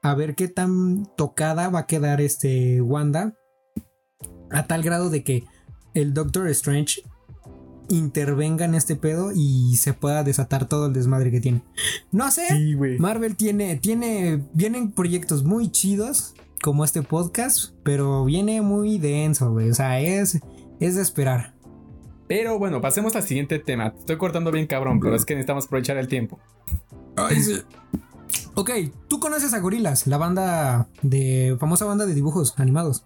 a ver qué tan tocada va a quedar este Wanda a tal grado de que el Doctor Strange intervenga en este pedo y se pueda desatar todo el desmadre que tiene. No sé, Marvel tiene, tiene, vienen proyectos muy chidos como este podcast, pero viene muy denso, güey. O sea, es, es de esperar. Pero bueno, pasemos al siguiente tema. estoy cortando bien cabrón, pero es que necesitamos aprovechar el tiempo. Ay, sí. Ok, tú conoces a Gorilas, la banda de. famosa banda de dibujos animados.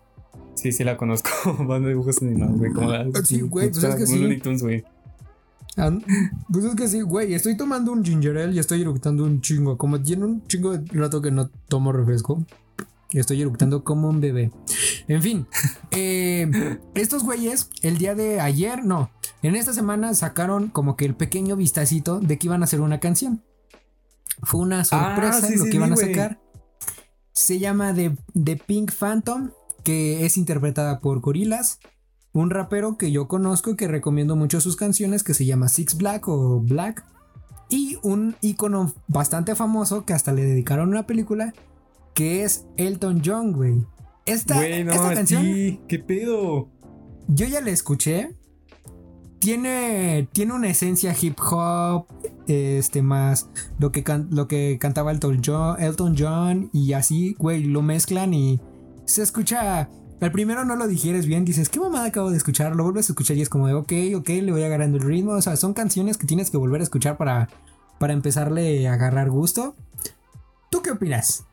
Sí, sí la conozco. Van de dibujos animados, güey. Como la, sí, güey, pues es que sí. güey. Ah, pues es que sí, güey. Estoy tomando un ginger ale y estoy eructando un chingo. Como tiene un chingo de rato que no tomo refresco. Estoy eructando como un bebé. En fin, eh, estos güeyes, el día de ayer, no, en esta semana sacaron como que el pequeño vistacito de que iban a hacer una canción. Fue una sorpresa sí, lo sí, que iban a sí, sacar. Se llama The, The Pink Phantom, que es interpretada por Gorillaz, un rapero que yo conozco y que recomiendo mucho sus canciones, que se llama Six Black o Black. Y un icono bastante famoso que hasta le dedicaron una película, que es Elton John, güey. Esta, Güey, no, esta canción, sí, ¿qué pedo? yo ya la escuché. Tiene, tiene una esencia hip hop, este más lo que, can- lo que cantaba Elton John, Elton John y así, güey, lo mezclan y se escucha. Al primero no lo digieres bien, dices, ¿qué mamada acabo de escuchar? Lo vuelves a escuchar y es como de, ok, ok, le voy agarrando el ritmo. O sea, son canciones que tienes que volver a escuchar para, para empezarle a agarrar gusto. ¿Tú qué opinas?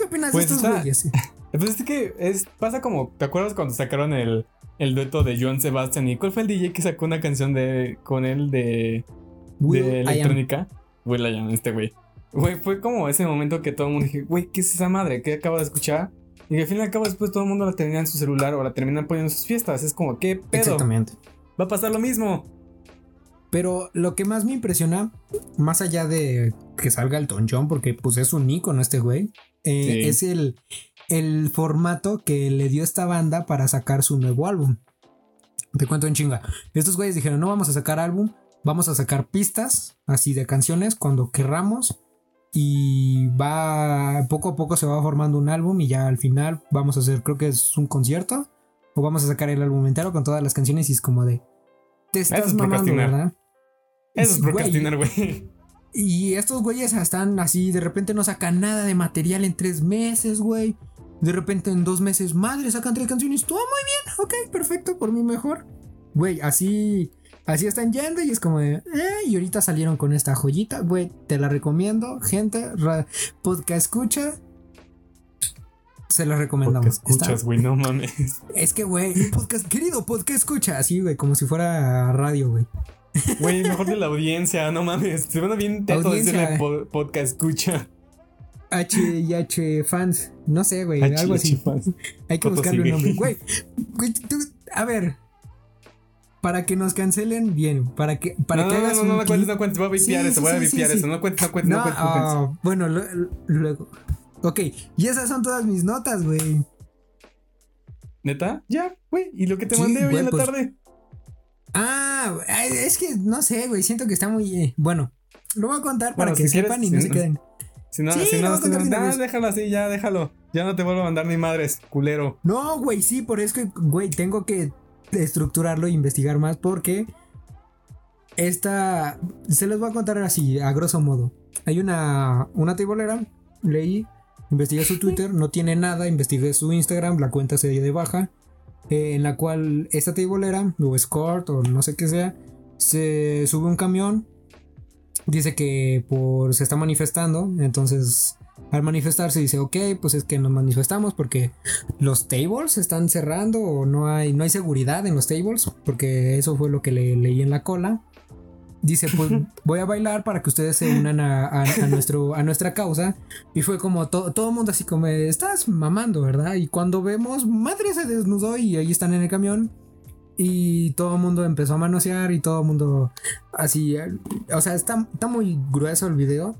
¿Tú qué opinas Pues de estos está- güeyes? Pues es que es, pasa como, ¿te acuerdas cuando sacaron el, el dueto de Joan Sebastian? ¿Y cuál fue el DJ que sacó una canción de con él de, Will electrónica? Will I Am, este güey. Güey, fue como ese momento que todo el mundo dije, güey, ¿qué es esa madre? ¿Qué acabo de escuchar? Y que al fin y al cabo después todo el mundo la termina en su celular o la terminan poniendo en sus fiestas. Es como, ¿qué pedo? Exactamente. Va a pasar lo mismo. Pero lo que más me impresiona, más allá de que salga el John, porque pues es un ícono este güey, eh, Sí. es el, el formato que le dio esta banda para sacar su nuevo álbum. Te cuento en chinga. Estos güeyes dijeron, no vamos a sacar álbum, vamos a sacar pistas así de canciones cuando querramos. Y va, poco a poco se va formando un álbum y ya al final vamos a hacer, creo que es un concierto. O vamos a sacar el álbum entero con todas las canciones y es como de... Te estás es mamando, procrastinar. ¿verdad? Eso es procrastinar, güey. Y estos güeyes están así, de repente no sacan nada de material en tres meses, güey. De repente en dos meses, madre, sacan tres canciones. Todo muy bien, ok, perfecto, por mí mejor. Güey, así, así están yendo y es como de, eh, y ahorita salieron con esta joyita, güey, te la recomiendo, gente, podcast escucha. Se la recomendamos. escuchas, Está- güey, no mames. es que, güey, podcast, querido podcast escucha, así, güey, como si fuera radio, güey. Güey, mejor de la audiencia, no mames. Se van bien teto decirle po- podcast escucha. H y H fans, no sé, güey, H, algo así. Fans. Hay que Foto buscarle un nombre. Güey, güey, tú- a ver. Para que nos cancelen bien, para que, para no, que no, hagas no, un no, no cuentes, no cuentes, voy a vipiar Sí, eso, sí, voy a vipiar sí. eso, no cuentes, no cuentes, no, No, cuentes, no cuentes. ah, bueno, lo- luego. Ok, y esas son todas mis notas, güey. ¿Neta? Ya, güey, y lo que te mandé hoy en la pues- tarde. Ah, es que no sé, güey, siento que está muy... eh, bueno, lo voy a contar para que quieres, sepan y no se queden. Si no, Sí, si lo no, voy a si contar no, vez. déjalo así, ya, déjalo. Ya no te vuelvo a mandar ni madres, culero. No, güey, sí, por eso que, güey, tengo que estructurarlo e investigar más porque esta, se los voy a contar así, a grosso modo. Hay una, una tibolera, leí, investigué su Twitter, no tiene nada, investigué su Instagram, la cuenta se dio de baja, eh, en la cual esta tibolera, o escort, o no sé qué sea, se sube un camión, dice que por, se está manifestando, entonces al manifestarse dice, ok, pues es que nos manifestamos porque los tables están cerrando o no hay, no hay seguridad en los tables, porque eso fue lo que le leí en la cola. Dice, pues voy a bailar para que ustedes se unan a, a- a nuestro, a nuestra causa. Y fue como to- todo el mundo así como, estás mamando, ¿verdad? Y cuando vemos, madre se desnudó y ahí están en el camión. Y todo el mundo empezó a manosear y todo el mundo así. eh, O sea, está, está muy grueso el video.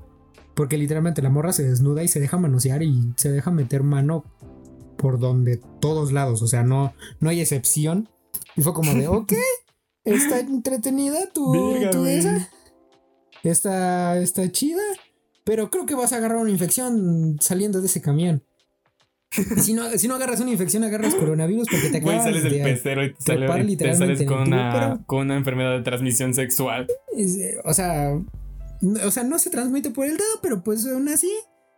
Porque literalmente la morra se desnuda y se deja manosear y se deja meter mano por donde todos lados. O sea, no, no hay excepción. Y fue como de, ok, está entretenida tu, tu güey. esa. Está, está chida. Pero creo que vas a agarrar una infección saliendo de ese camión. Si no, si no agarras una infección, agarras coronavirus porque te Güey, acabas sales del de- pecero y te, sale- y te sales con una, con una enfermedad de transmisión sexual. Es, eh, o sea, no, o sea, no se transmite por el dedo, pero pues aún así,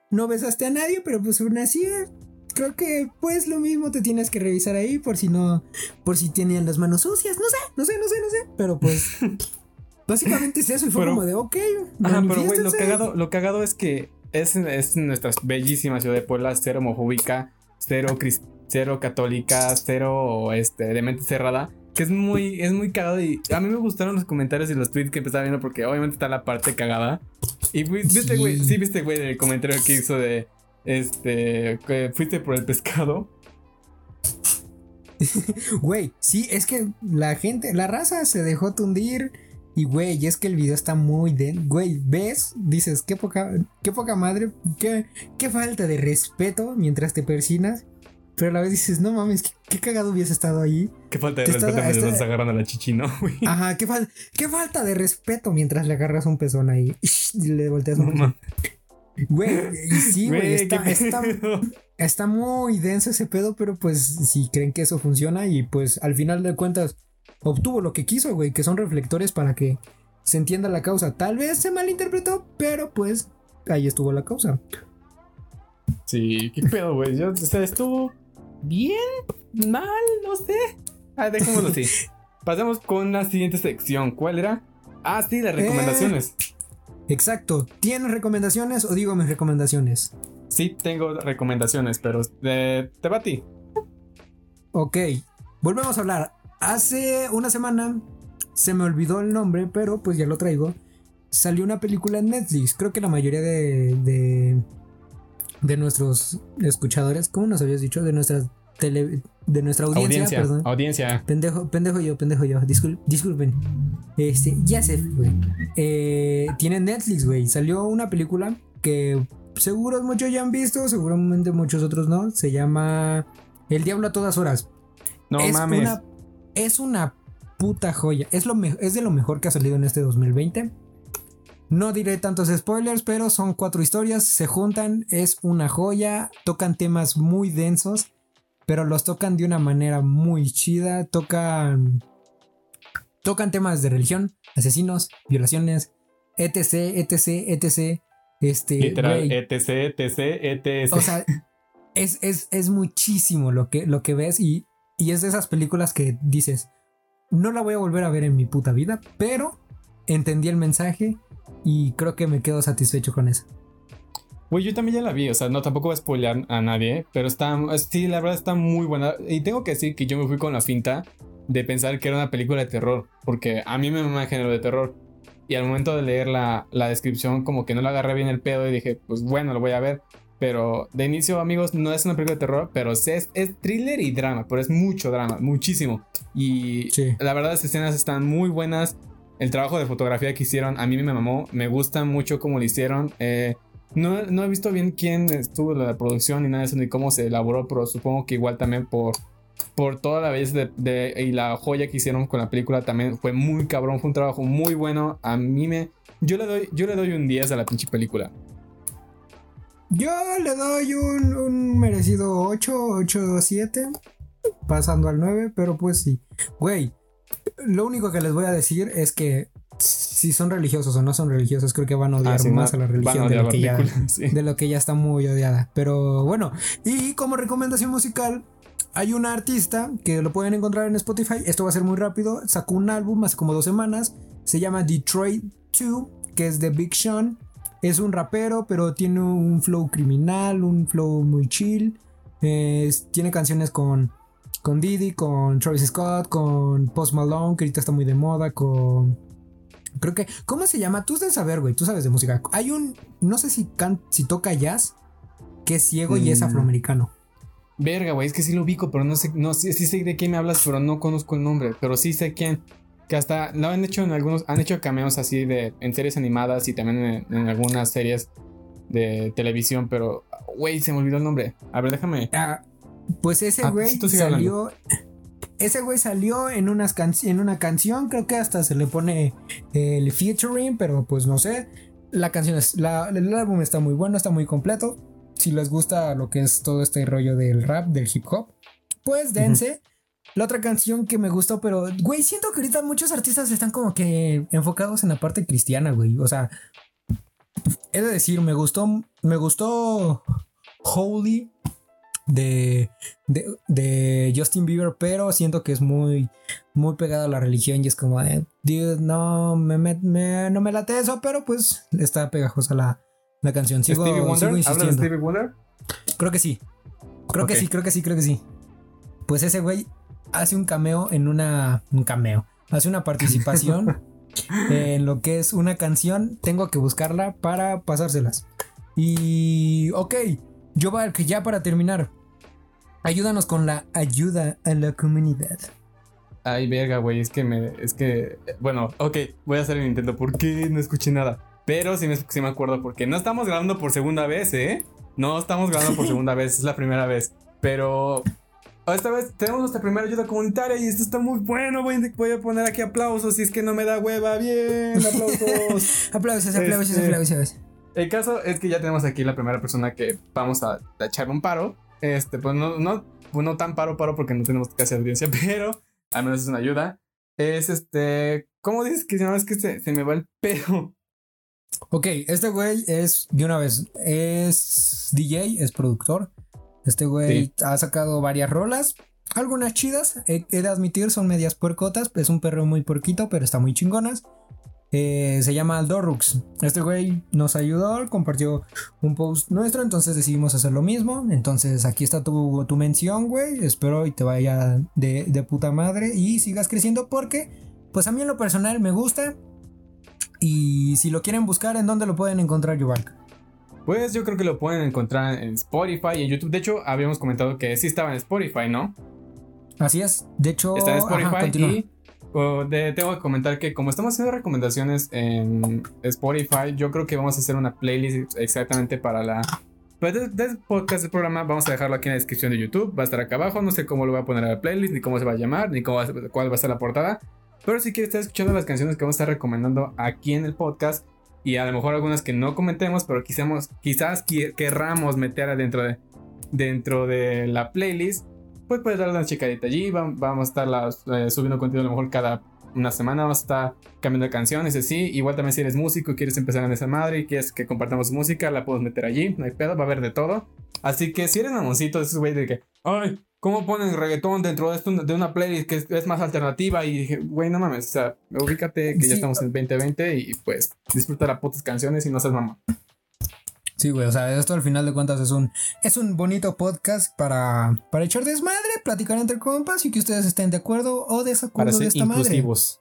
no besaste a nadie, pero pues aún así, eh, creo que pues lo mismo te tienes que revisar ahí por si no, por si tenían las manos sucias, no sé, no sé, no sé, no sé, pero pues básicamente es eso y fue Pero- como de, ok, Ajá, pero güey, lo cagado, lo cagado es que es, es nuestra bellísima ciudad de Puebla, cero homofóbica, cero, cero católica, cero este, de mente cerrada. Que es muy, es muy cagado y a mí me gustaron los comentarios y los tweets que empezaba viendo porque obviamente está la parte cagada. Y güey, viste, güey, sí viste, güey, el comentario que hizo de Este, fuiste por el pescado. Güey, sí, es que la gente, la raza se dejó tundir. Y güey, es que el video está muy de. Güey, ves, dices, qué poca, qué poca madre, qué, qué falta de respeto mientras te persinas. Pero a la vez dices, no mames, qué, cagado hubiese estado ahí. Qué falta de respeto mientras estás agarrando a la chichi, ¿no, güey? Ajá, qué, qué falta de respeto mientras le agarras un pezón ahí. Y le volteas un Güey, y sí, güey, está, está, está, muy denso ese pedo, pero pues si creen que eso funciona y pues al final de cuentas obtuvo lo que quiso, güey, que son reflectores para que se entienda la causa. Tal vez se malinterpretó, pero pues ahí estuvo la causa. Sí, qué pedo, güey. O sea, estuvo bien, mal, no sé. Ah, dejémoslo así. Pasemos con la siguiente sección. ¿Cuál era? Ah, sí, las recomendaciones. Eh, exacto. ¿Tienes recomendaciones o digo mis recomendaciones? Sí, tengo recomendaciones, pero eh, te va a ti. Ok, volvemos a hablar. Hace una semana se me olvidó el nombre, pero pues ya lo traigo. Salió una película en Netflix. Creo que la mayoría de, de, nuestros escuchadores, ¿cómo nos habías dicho? De nuestra tele, de nuestra audiencia, audiencia perdón. Audiencia. Pendejo, pendejo yo, pendejo yo. disculpen. Este, ya sé, güey. Eh, tiene Netflix, güey. Salió una película que seguro muchos ya han visto, seguramente muchos otros no. Se llama El Diablo a todas horas. No mames es una puta joya. Es, lo es de lo mejor que ha salido en este 2020. No diré tantos spoilers, pero son cuatro historias, se juntan, es una joya, tocan temas muy densos, pero los tocan de una manera muy chida, tocan tocan temas de religión, asesinos, violaciones, etc, etc, etc. Este, Literal, etc, etc, etc. O sea, es, es, es muchísimo lo que, lo que ves y y es de esas películas que dices, no la voy a volver a ver en mi puta vida, pero entendí el mensaje y creo que me quedo satisfecho con eso. Güey, yo también ya la vi, o sea, no tampoco voy a spoilear a nadie, pero está, sí, la verdad está muy buena. Y tengo que decir que yo me fui con la finta de pensar que era una película de terror, porque a mí me mama el género de terror. Y al momento de leer la, la descripción, como que no le agarré bien el pedo y dije, pues bueno, lo voy a ver. Pero de inicio, amigos, no es una película de terror, pero es, es thriller y drama, pero es mucho drama, muchísimo. Y la verdad, las escenas están muy buenas. El trabajo de fotografía que hicieron a mí me mamó. Me gusta mucho cómo lo hicieron. Eh, no, no, he visto bien quién estuvo la producción ni nada de eso, ni cómo se elaboró, pero supongo que igual también por, por toda la belleza y la joya que hicieron con la película también fue muy cabrón. Fue un trabajo muy bueno. A mí me. Yo le doy, yo le doy un 10 a la pinche película. Yo le doy un, merecido 8, 8, 7. Pasando al 9, pero pues sí. Güey, lo único que les voy a decir es que si son religiosos o no son religiosos, creo que van a odiar ah, más a la religión de lo, que ya, de lo que ya está muy odiada. Pero bueno, y como recomendación musical, hay una artista que lo pueden encontrar en Spotify. Esto va a ser muy rápido. Sacó un álbum hace como dos semanas. Se llama Detroit 2, que es de Big Sean. Es un rapero, pero tiene un flow criminal, un flow muy chill. tiene canciones con, con Diddy, con Travis Scott, con Post Malone, que ahorita está muy de moda, con... Creo que... ¿Cómo se llama? Tú debes saber, güey, tú sabes de música. Hay un... No sé si, si toca jazz, que es ciego y es mm. afroamericano. Verga, güey, es que sí lo ubico, pero no sé, no sé, sí sé de quién me hablas, pero no conozco el nombre, pero sí sé quién que hasta lo han hecho en algunos, han hecho cameos así de en series animadas y también en, algunas series de televisión, pero güey, se me olvidó el nombre. A ver, déjame. Ah, pues ese ah, güey salió ese güey salió en, unas en una canción, creo que hasta se le pone el featuring, pero pues no sé. La canción es, la, el álbum está muy bueno, está muy completo. Si les gusta lo que es todo este rollo del rap, del hip hop, pues dense. La otra canción que me gustó, pero, güey, siento que ahorita muchos artistas están como que enfocados en la parte cristiana, güey. O sea, he de decir, me gustó, me gustó Holy de, de, Justin Bieber, pero siento que es muy, muy pegado a la religión y es como, de, no me, no me late eso, pero pues está pegajosa la, la canción. Sigo, Stevie Wonder? ¿Hablas de Stevie Wonder? Creo que sí. Creo que sí, creo que sí, creo que sí. Pues ese güey hace un cameo en una. Un cameo. Hace una participación en lo que es una canción. Tengo que buscarla para pasárselas. Y. Ok. Yoval, que ya para terminar, ayúdanos con la ayuda a la comunidad. Ay, verga, güey, es que me. Es que. Bueno, ok, voy a hacer el intento. ¿Por qué no escuché nada? Pero sí me, sí me acuerdo porque no estamos grabando por segunda vez, ¿eh? No estamos grabando por segunda vez, es la primera vez. Pero esta vez tenemos nuestra primera ayuda comunitaria y esto está muy bueno. Voy, voy a poner aquí aplausos si es que no me da hueva. Bien, aplausos. aplausos, aplausos, Este, aplausos. El caso es que ya tenemos aquí la primera persona que vamos a, a echarle un paro. Este, pues no, no, pues no tan paro, paro porque no tenemos casi audiencia, pero al menos es una ayuda. Es este. ¿Cómo dices que se llama? Es que se, se me va el pedo. Ok, este güey es, de una vez, es DJ, es productor. Este güey ha sacado varias rolas, algunas chidas, he, he de admitir, son medias puercotas. Es un perro muy puerquito, pero está muy chingonas. Eh, se llama Aldorux. Este güey nos ayudó, compartió un post nuestro, entonces decidimos hacer lo mismo. Entonces aquí está tu, tu mención, güey. Espero y te vaya de, de puta madre y sigas creciendo porque, pues a mí en lo personal me gusta. Y si lo quieren buscar, ¿en dónde lo pueden encontrar, Yuval? Pues yo creo que lo pueden encontrar en Spotify y en YouTube. De hecho, habíamos comentado que sí estaba en Spotify, ¿no? Así es. De hecho, Está en Spotify ajá, y oh, de- tengo que comentar que como estamos haciendo recomendaciones en Spotify, yo creo que vamos a hacer una playlist exactamente para la... Pues del del podcast del programa. Vamos a dejarlo aquí en la descripción de YouTube, va a estar acá abajo, no sé cómo lo voy a poner a la playlist, ni cómo se va a llamar, ni cómo va cuál va a ser la portada, pero si quieres estar escuchando las canciones que vamos a estar recomendando aquí en el podcast. Y a lo mejor algunas que no comentemos, pero quizás, quizás qui- querramos meter adentro de, dentro de la playlist, pues puedes darle una checadita allí. va- Vamos a estar las- eh, subiendo contenido a lo mejor cada una semana. Vamos a estar cambiando de canciones, así. Igual también si eres músico y quieres empezar en esa madre y quieres que compartamos música, la puedes meter allí. No hay pedo, va a haber de todo. Así que si eres mamoncito, esos güey de que, ay, ¿cómo ponen reggaetón dentro de, esto, de una playlist que es, es más alternativa? Y dije, güey, no mames, o sea, ubícate que Sí. ya estamos en 2020 y pues disfruta las putas canciones y no seas mamá. Sí, güey, o sea, esto al final de cuentas es un, es un bonito podcast para, para echar desmadre, platicar entre compas y que ustedes estén de acuerdo o Para desacuerdo de ser esta madre. inclusivos.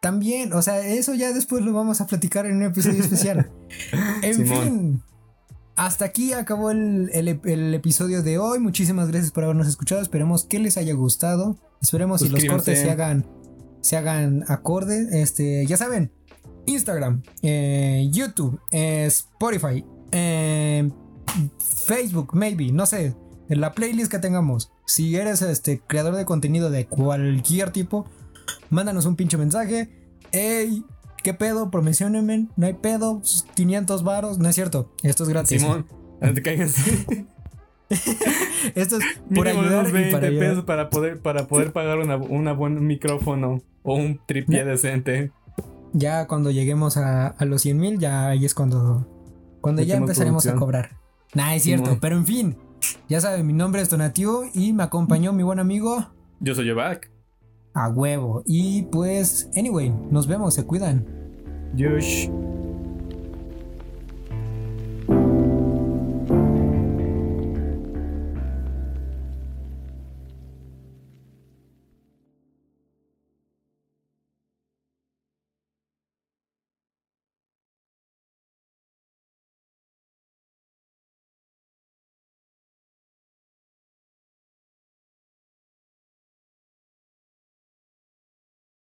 También, o sea, eso ya después lo vamos a platicar en un episodio especial. en Simón. fin, hasta aquí acabó el, el ep- el episodio de hoy. Muchísimas gracias por habernos escuchado. Esperemos que les haya gustado. Esperemos si los cortes se hagan, se hagan acorde. Este, ya saben, Instagram, eh, YouTube, eh, Spotify, eh, Facebook, maybe, no sé, en la playlist que tengamos. Si eres este creador de contenido de cualquier tipo, mándanos un pinche mensaje. Ey, ¿qué pedo? Promocionenme, no hay pedo, 500 varos, no es cierto, esto es gratis. Simón, no te caigas. Esto es por Mínimo ayudar unos y 20 para ayudar. pesos para poder, para poder pagar una, una buen micrófono o un tripié decente. Ya cuando lleguemos a, a los 100 mil, ya ahí es cuando, cuando ya empezaremos a producción. cobrar. Nah, es cierto, pero en fin, ya saben, mi nombre es Donatio y me acompañó mi buen amigo Yo soy Yovac. a huevo. Y pues, anyway, nos vemos, se cuidan. Yush.